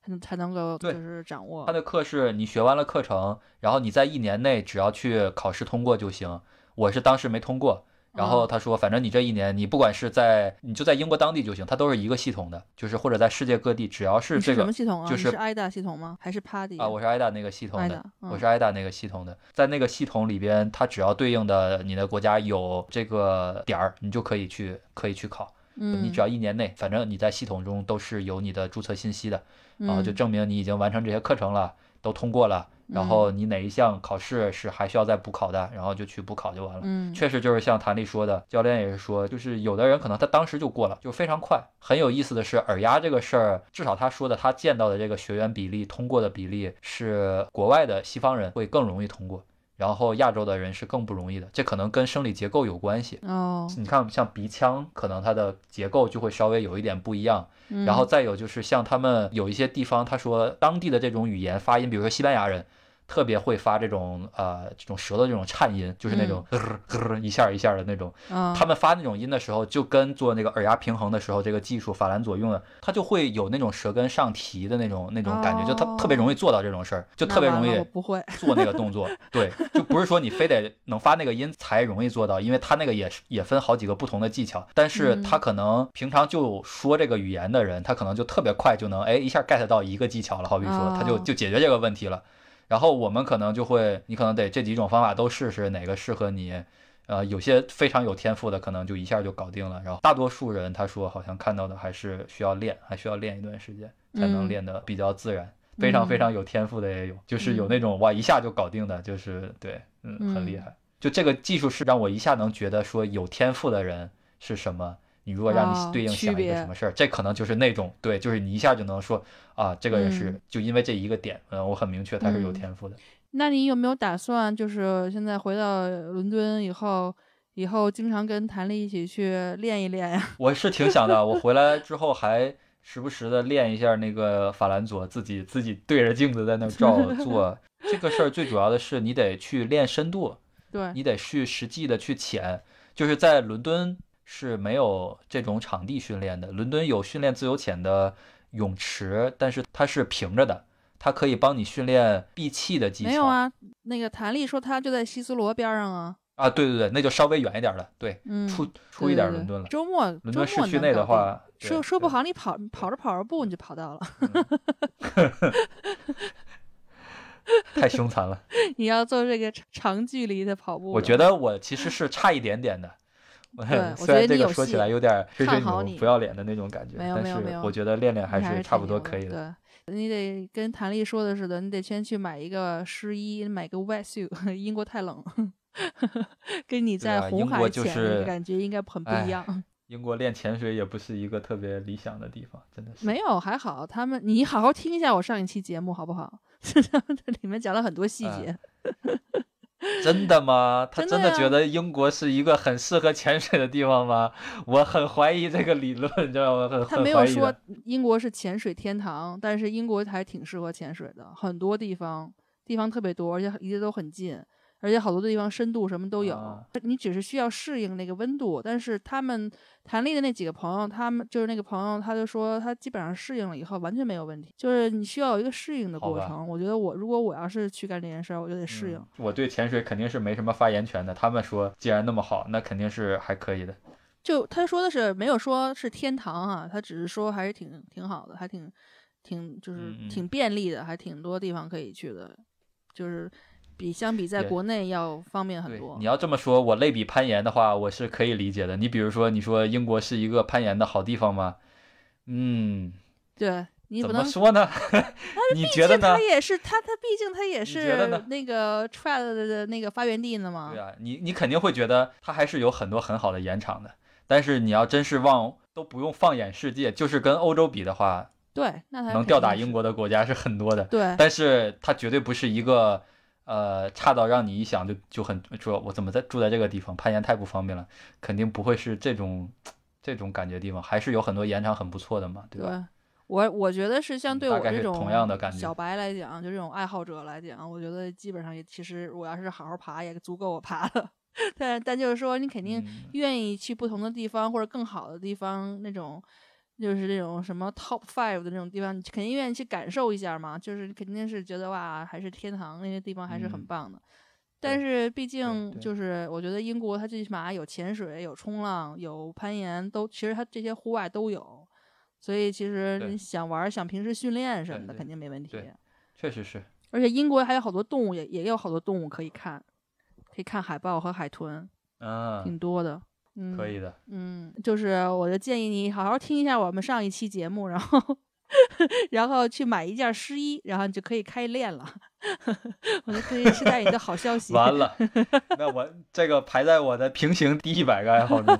才能才能够就是掌握。
他的课是你学完了课程，然后你在一年内只要去考试通过就行。我是当时没通过，然后他说，反正你这一年，你不管是在，你就在英国当地就行，它都是一个系统的，就是或者在世界各地，只要是这个
什么系统啊？
就是
IDA 系统吗？还是 PADI
啊？我是 IDA 那个系统的，我是 IDA 那个系统的，在那个系统里边，它只要对应的你的国家有这个点儿，你就可以去，可以去考。
嗯，
你只要一年内，反正你在系统中都是有你的注册信息的，然后就证明你已经完成这些课程了，都通过了。然后你哪一项考试是还需要再补考的，然后就去补考就完了。
嗯，
确实就是像谭丽说的，教练也是说，就是有的人可能他当时就过了，就非常快。很有意思的是，耳压这个事儿，至少他说的他见到的这个学员比例通过的比例是国外的西方人会更容易通过。然后亚洲的人是更不容易的，这可能跟生理结构有关系。
哦，
你看像鼻腔，可能它的结构就会稍微有一点不一样。然后再有就是像他们有一些地方，他说当地的这种语言发音，比如说西班牙人。特别会发这种呃这种舌的这种颤音，就是那种一下一下的那种。他们发那种音的时候，就跟做那个耳压平衡的时候，这个技术法兰佐用的，他就会有那种舌根上提的那种那种感觉，就他特别容易做到这种事儿，就特别容易
不会
做那个动作。对，就不是说你非得能发那个音才容易做到，因为他那个也是也分好几个不同的技巧。但是他可能平常就说这个语言的人，他可能就特别快就能哎一下 get 到一个技巧了，好比说他就就解决这个问题了。然后我们可能就会，你可能得这几种方法都试试，哪个适合你。呃，有些非常有天赋的，可能就一下就搞定了。然后大多数人，他说好像看到的还是需要练，还需要练一段时间才能练得比较自然。非常非常有天赋的也有，就是有那种哇一下就搞定的，就是对，嗯，很厉害。就这个技术是让我一下能觉得说有天赋的人是什么。你如果让你对应想一个什么事儿，这可能就是那种对，就是你一下就能说啊，这个人是就因为这一个点，嗯，我很明确他是有天赋的。
那你有没有打算，就是现在回到伦敦以后，以后经常跟谭丽一起去练一练呀？
我是挺想的，我回来之后还时不时的练一下那个法兰佐，自己自己对着镜子在那照 做。这个事儿最主要的是你得去练深度，
对
你得去实际的去潜，就是在伦敦。是没有这种场地训练的。伦敦有训练自由潜的泳池，但是它是平着的，它可以帮你训练闭气的技巧。
没有啊，那个谭力说他就在希斯罗边上啊。
啊，对对对，那就稍微远一点了，对，出出一点伦敦了。
周末
伦敦市区内的话，
说说不好，你跑跑着跑着步你就跑到了。
太凶残了。
你要做这个长距离的跑步。
我觉得我其实是差一点点的。
对，
虽然这个说起来有点吹吹牛不要脸的那种感觉，
没有没有，
我觉得练练
还
是差不多可以
的。对，你得跟谭丽说的似的，你得先去买一个湿衣，买个 wetsuit。英国太冷，跟你在红海潜的感觉应该很不一样。
英国练潜水也不是一个特别理想的地方，真的是。
没有，还好。他们，你好好听一下我上一期节目好不好？这里面讲了很多细节。
真的吗？他真
的
觉得英国是一个很适合潜水的地方吗？我很怀疑这个理论，你知道吗？很
他没有说英国是潜水天堂，但是英国还挺适合潜水的，很多地方地方特别多，而且离得都很近。而且好多的地方深度什么都有，你只是需要适应那个温度。但是他们弹力的那几个朋友，他们就是那个朋友，他就说他基本上适应了以后完全没有问题。就是你需要有一个适应的过程。我觉得我如果我要是去干这件事儿，我就得适应。
我对潜水肯定是没什么发言权的。他们说既然那么好，那肯定是还可以的。
就他说的是没有说是天堂啊，他只是说还是挺挺好的，还挺挺就是挺便利的，还挺多地方可以去的，就是。比相比在国内要方便很多。
你要这么说，我类比攀岩的话，我是可以理解的。你比如说，你说英国是一个攀岩的好地方吗？嗯，
对，你
怎么说呢？你觉得
呢？它也是，它它毕竟它也是那个 trad 的那个发源地呢嘛。
对啊，你你肯定会觉得它还是有很多很好的岩场的。但是你要真是往都不用放眼世界，就是跟欧洲比的话，
对，那
能吊打英国的国家是很多的。
对，
但是它绝对不是一个。呃，差到让你一想就就很说，我怎么在住在这个地方？攀岩太不方便了，肯定不会是这种这种感觉地方，还是有很多岩场很不错的嘛，对吧？
我我觉得是像对我这种
同样的感觉
小白来讲，就这种爱好者来讲，我觉得基本上也其实我要是好好爬也足够我爬了。但但就是说，你肯定愿意去不同的地方或者更好的地方那种。就是这种什么 top five 的那种地方，你肯定愿意去感受一下嘛。就是肯定是觉得哇，还是天堂那些地方还是很棒的。但是毕竟就是我觉得英国它最起码有潜水、有冲浪、有攀岩，都其实它这些户外都有。所以其实你想玩、想平时训练什么的，肯定没问题。
确实是。
而且英国还有好多动物，也也有好多动物可以看，可以看海豹和海豚，
啊，
挺多的。
可以的，
嗯，就是我就建议你好好听一下我们上一期节目，然后，然后去买一件湿衣，然后你就可以开练了。我就可以期待你的好消息。
完了，那我这个排在我的平行第一百个爱好中。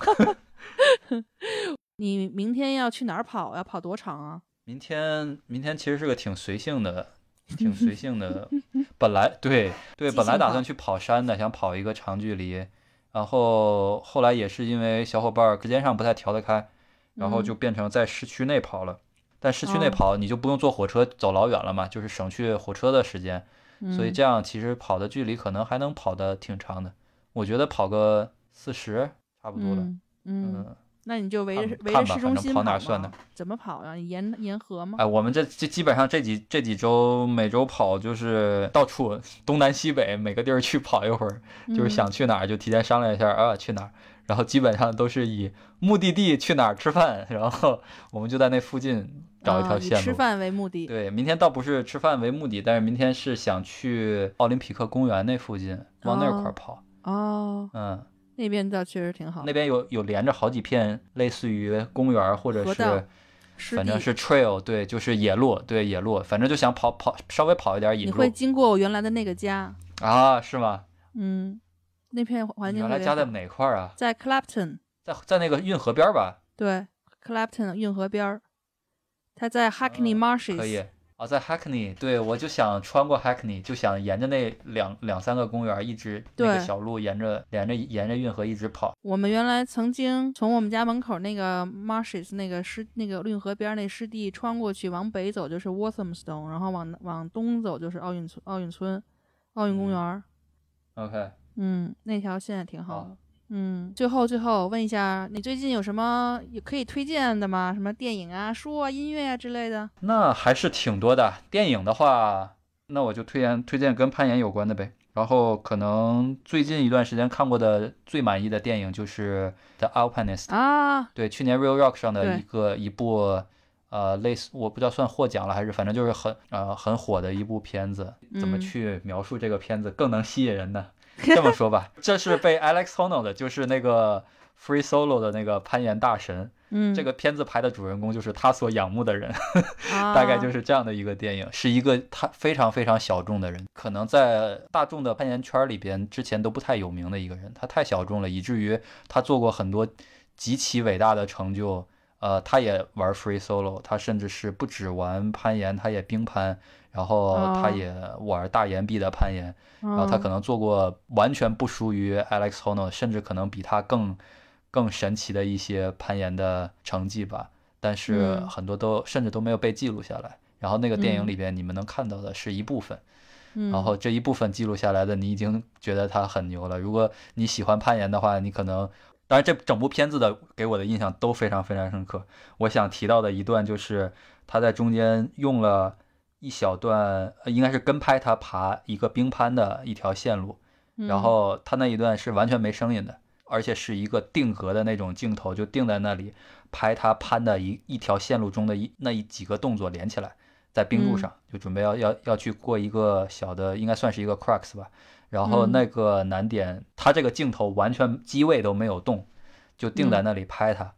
你明天要去哪儿跑？要跑多长啊？
明天，明天其实是个挺随性的，挺随性的。本来对对，本来打算去跑山的，想跑一个长距离。然后后来也是因为小伙伴时间上不太调得开，然后就变成在市区内跑了。但市区内跑你就不用坐火车走老远了嘛，就是省去火车的时间。所以这样其实跑的距离可能还能跑得挺长的。我觉得跑个四十差不多了。嗯。
那你就围着围着市中心
跑哪算
呢？怎么跑啊？沿沿河吗？
哎，我们这这基本上这几这几周每周跑就是到处东南西北每个地儿去跑一会儿，就是想去哪儿就提前商量一下啊去哪儿，然后基本上都是以目的地去哪儿吃饭，然后我们就在那附近找一条线路。
吃饭为目的。
对，明天倒不是吃饭为目的，但是明天是想去奥林匹克公园那附近往那块儿跑。
哦。
嗯。
那边倒确实挺好，
那边有有连着好几片类似于公园或者是，反正是 trail，对，就是野路，对野路，反正就想跑跑稍微跑一点野路。
你会经过我原来的那个家
啊？是吗？
嗯，那片环境。
原来家在哪块啊？
在 Clapton，
在在那个运河边吧？
对，Clapton 运河边儿，它在 Hackney Marshes。
可以。啊，在 Hackney，对我就想穿过 Hackney，就想沿着那两两三个公园一直那个小路沿着沿着沿着运河一直跑。
我们原来曾经从我们家门口那个 Marshes 那个湿那个运河边那湿地穿过去，往北走就是 Walthamstow，然后往往东走就是奥运村奥运村奥运公园。
OK，
嗯，那条线也挺好的。嗯，最后最后问一下，你最近有什么也可以推荐的吗？什么电影啊、书啊、音乐啊之类的？
那还是挺多的。电影的话，那我就推荐推荐跟攀岩有关的呗。然后可能最近一段时间看过的最满意的电影就是《The Alpinist》
啊，
对，去年 Real Rock 上的一个一部呃类似我不知道算获奖了还是反正就是很呃很火的一部片子。怎么去描述这个片子更能吸引人呢？这么说吧，这是被 Alex Honnold 的，就是那个 Free Solo 的那个攀岩大神。
嗯，
这个片子拍的主人公就是他所仰慕的人，大概就是这样的一个电影，是一个他非常非常小众的人，可能在大众的攀岩圈里边之前都不太有名的一个人，他太小众了，以至于他做过很多极其伟大的成就。呃，他也玩 Free Solo，他甚至是不止玩攀岩，他也冰攀。然后他也玩大岩壁的攀岩，然后他可能做过完全不输于 Alex Honnold，甚至可能比他更更神奇的一些攀岩的成绩吧。但是很多都甚至都没有被记录下来。然后那个电影里边你们能看到的是一部分，然后这一部分记录下来的，你已经觉得他很牛了。如果你喜欢攀岩的话，你可能。当然，这整部片子的给我的印象都非常非常深刻。我想提到的一段就是他在中间用了一小段，应该是跟拍他爬一个冰攀的一条线路，然后他那一段是完全没声音的，而且是一个定格的那种镜头，就定在那里拍他攀的一一条线路中的一那一几个动作连起来，在冰路上就准备要要要去过一个小的，应该算是一个 crux 吧。然后那个难点，他这个镜头完全机位都没有动，就定在那里拍他。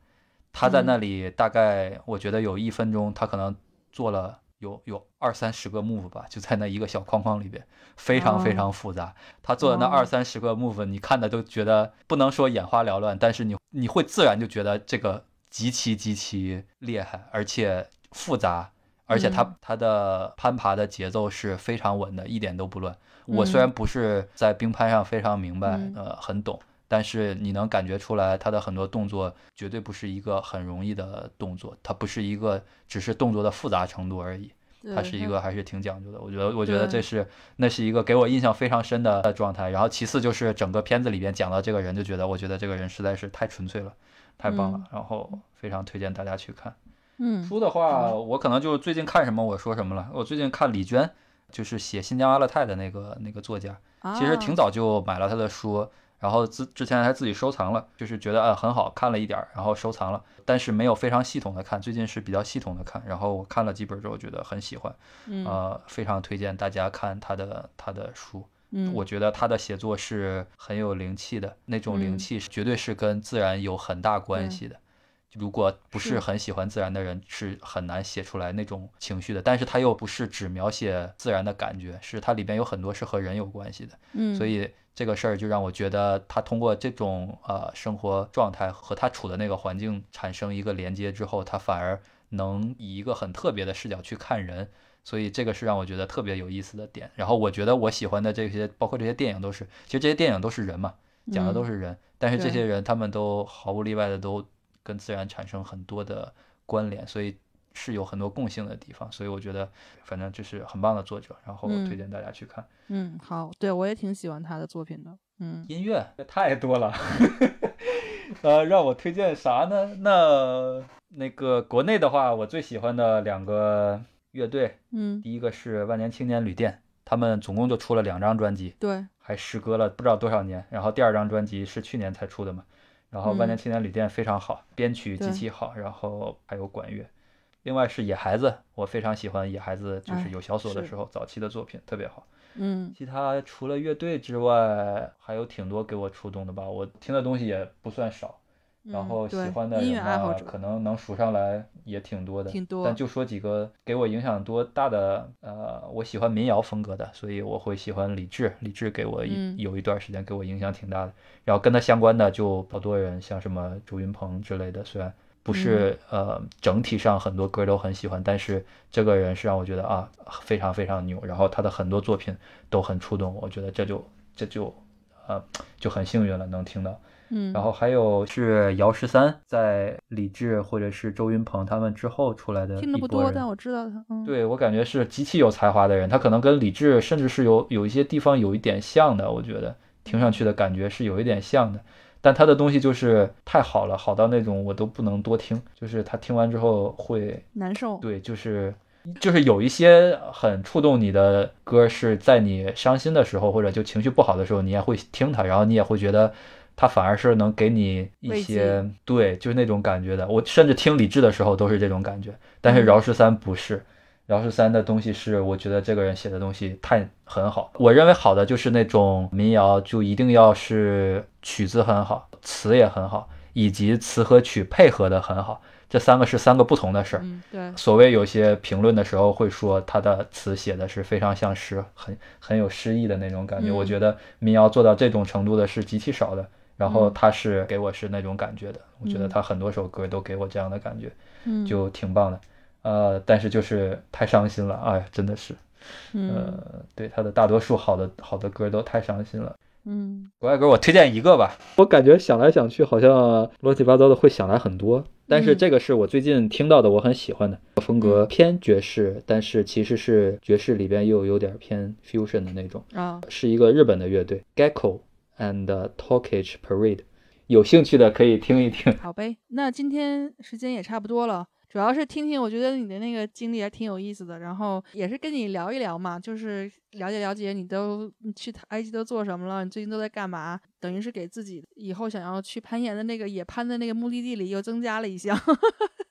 他在那里大概我觉得有一分钟，他可能做了有有二三十个 move 吧，就在那一个小框框里边，非常非常复杂。他做的那二三十个 move，你看的都觉得不能说眼花缭乱，但是你你会自然就觉得这个极其极其厉害，而且复杂，而且他他的攀爬的节奏是非常稳的，一点都不乱。我虽然不是在冰攀上非常明白，呃，很懂，但是你能感觉出来，他的很多动作绝对不是一个很容易的动作，它不是一个只是动作的复杂程度而已，它是一个还是挺讲究的。我觉得，我觉得这是那是一个给我印象非常深的状态。然后其次就是整个片子里边讲到这个人，就觉得我觉得这个人实在是太纯粹了，太棒了。然后非常推荐大家去看。
嗯，
书的话，我可能就最近看什么我说什么了。我最近看李娟。就是写新疆阿勒泰的那个那个作家，其实挺早就买了他的书，然后之之前还自己收藏了，就是觉得啊很好看了一点儿，然后收藏了，但是没有非常系统的看，最近是比较系统的看，然后我看了几本之后觉得很喜欢，呃，非常推荐大家看他的他的书，我觉得他的写作是很有灵气的，那种灵气是绝对是跟自然有很大关系的。如果不是很喜欢自然的人，是很难写出来那种情绪的。但是他又不是只描写自然的感觉，是它里边有很多是和人有关系的。
嗯，
所以这个事儿就让我觉得他通过这种呃生活状态和他处的那个环境产生一个连接之后，他反而能以一个很特别的视角去看人。所以这个是让我觉得特别有意思的点。然后我觉得我喜欢的这些，包括这些电影都是，其实这些电影都是人嘛，讲的都是人，但是这些人他们都毫无例外的都。跟自然产生很多的关联，所以是有很多共性的地方，所以我觉得反正就是很棒的作者，然后推荐大家去看。
嗯，好，对我也挺喜欢他的作品的。嗯，
音乐太多了，呃，让我推荐啥呢？那那个国内的话，我最喜欢的两个乐队，
嗯，
第一个是万年青年旅店，他们总共就出了两张专辑，
对，
还时隔了不知道多少年，然后第二张专辑是去年才出的嘛。然后万年青年旅店非常好，编曲极其好，然后还有管乐。另外是野孩子，我非常喜欢野孩子，就是有小锁的时候早期的作品特别好。
嗯，
其他除了乐队之外，还有挺多给我触动的吧，我听的东西也不算少。然后喜欢的人
啊，
可能能数上来也挺多的，
挺多。
但就说几个给我影响多大的，呃，我喜欢民谣风格的，所以我会喜欢李志。李志给我一有一段时间给我影响挺大的。然后跟他相关的就好多人，像什么周云鹏之类的，虽然不是呃整体上很多歌都很喜欢，但是这个人是让我觉得啊非常非常牛。然后他的很多作品都很触动，我觉得这就这就呃就很幸运了，能听到。
嗯，
然后还有是姚十三，在李志或者是周云鹏他们之后出来的
听的不多，但我知道他。嗯，
对我感觉是极其有才华的人，他可能跟李志甚至是有有一些地方有一点像的，我觉得听上去的感觉是有一点像的，但他的东西就是太好了，好到那种我都不能多听，就是他听完之后会
难受。
对，就是就是有一些很触动你的歌，是在你伤心的时候或者就情绪不好的时候，你也会听他，然后你也会觉得。他反而是能给你一些对，就是那种感觉的。我甚至听李志的时候都是这种感觉，但是饶十三不是，饶十三的东西是我觉得这个人写的东西太很好。我认为好的就是那种民谣，就一定要是曲子很好，词也很好，以及词和曲配合的很好。这三个是三个不同的事儿。
对，
所谓有些评论的时候会说他的词写的是非常像诗，很很有诗意的那种感觉。我觉得民谣做到这种程度的是极其少的。然后他是给我是那种感觉的，我觉得他很多首歌都给我这样的感觉，就挺棒的。呃，但是就是太伤心了，哎，真的是。呃，对他的大多数好的好的歌都太伤心了。
嗯，
国外歌我推荐一个吧，我感觉想来想去好像乱七八糟的会想来很多，但是这个是我最近听到的，我很喜欢的风格偏爵士，但是其实是爵士里边又有点偏 fusion 的那种
啊，
是一个日本的乐队 Gecko and Talkage Parade，有兴趣的可以听一听。
好呗，那今天时间也差不多了。主要是听听，我觉得你的那个经历还挺有意思的，然后也是跟你聊一聊嘛，就是了解了解你都去埃及都做什么了，你最近都在干嘛，等于是给自己以后想要去攀岩的那个野攀的那个目的地里又增加了一项，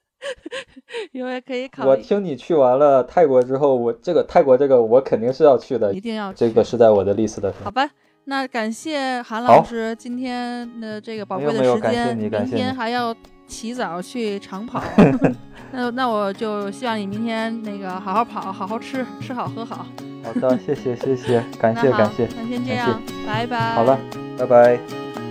因为可以考。
我听你去完了泰国之后，我这个泰国这个我肯定是要去的，
一定要，
这个是在我的 list 的。
好吧，那感谢韩老师今天的这个宝贵的时间，明天还要。起早去长跑，那那我就希望你明天那个好好跑，好好吃，吃好喝好。
好的，谢谢谢谢，感谢感谢，
那先这样，拜拜。
好了，拜拜。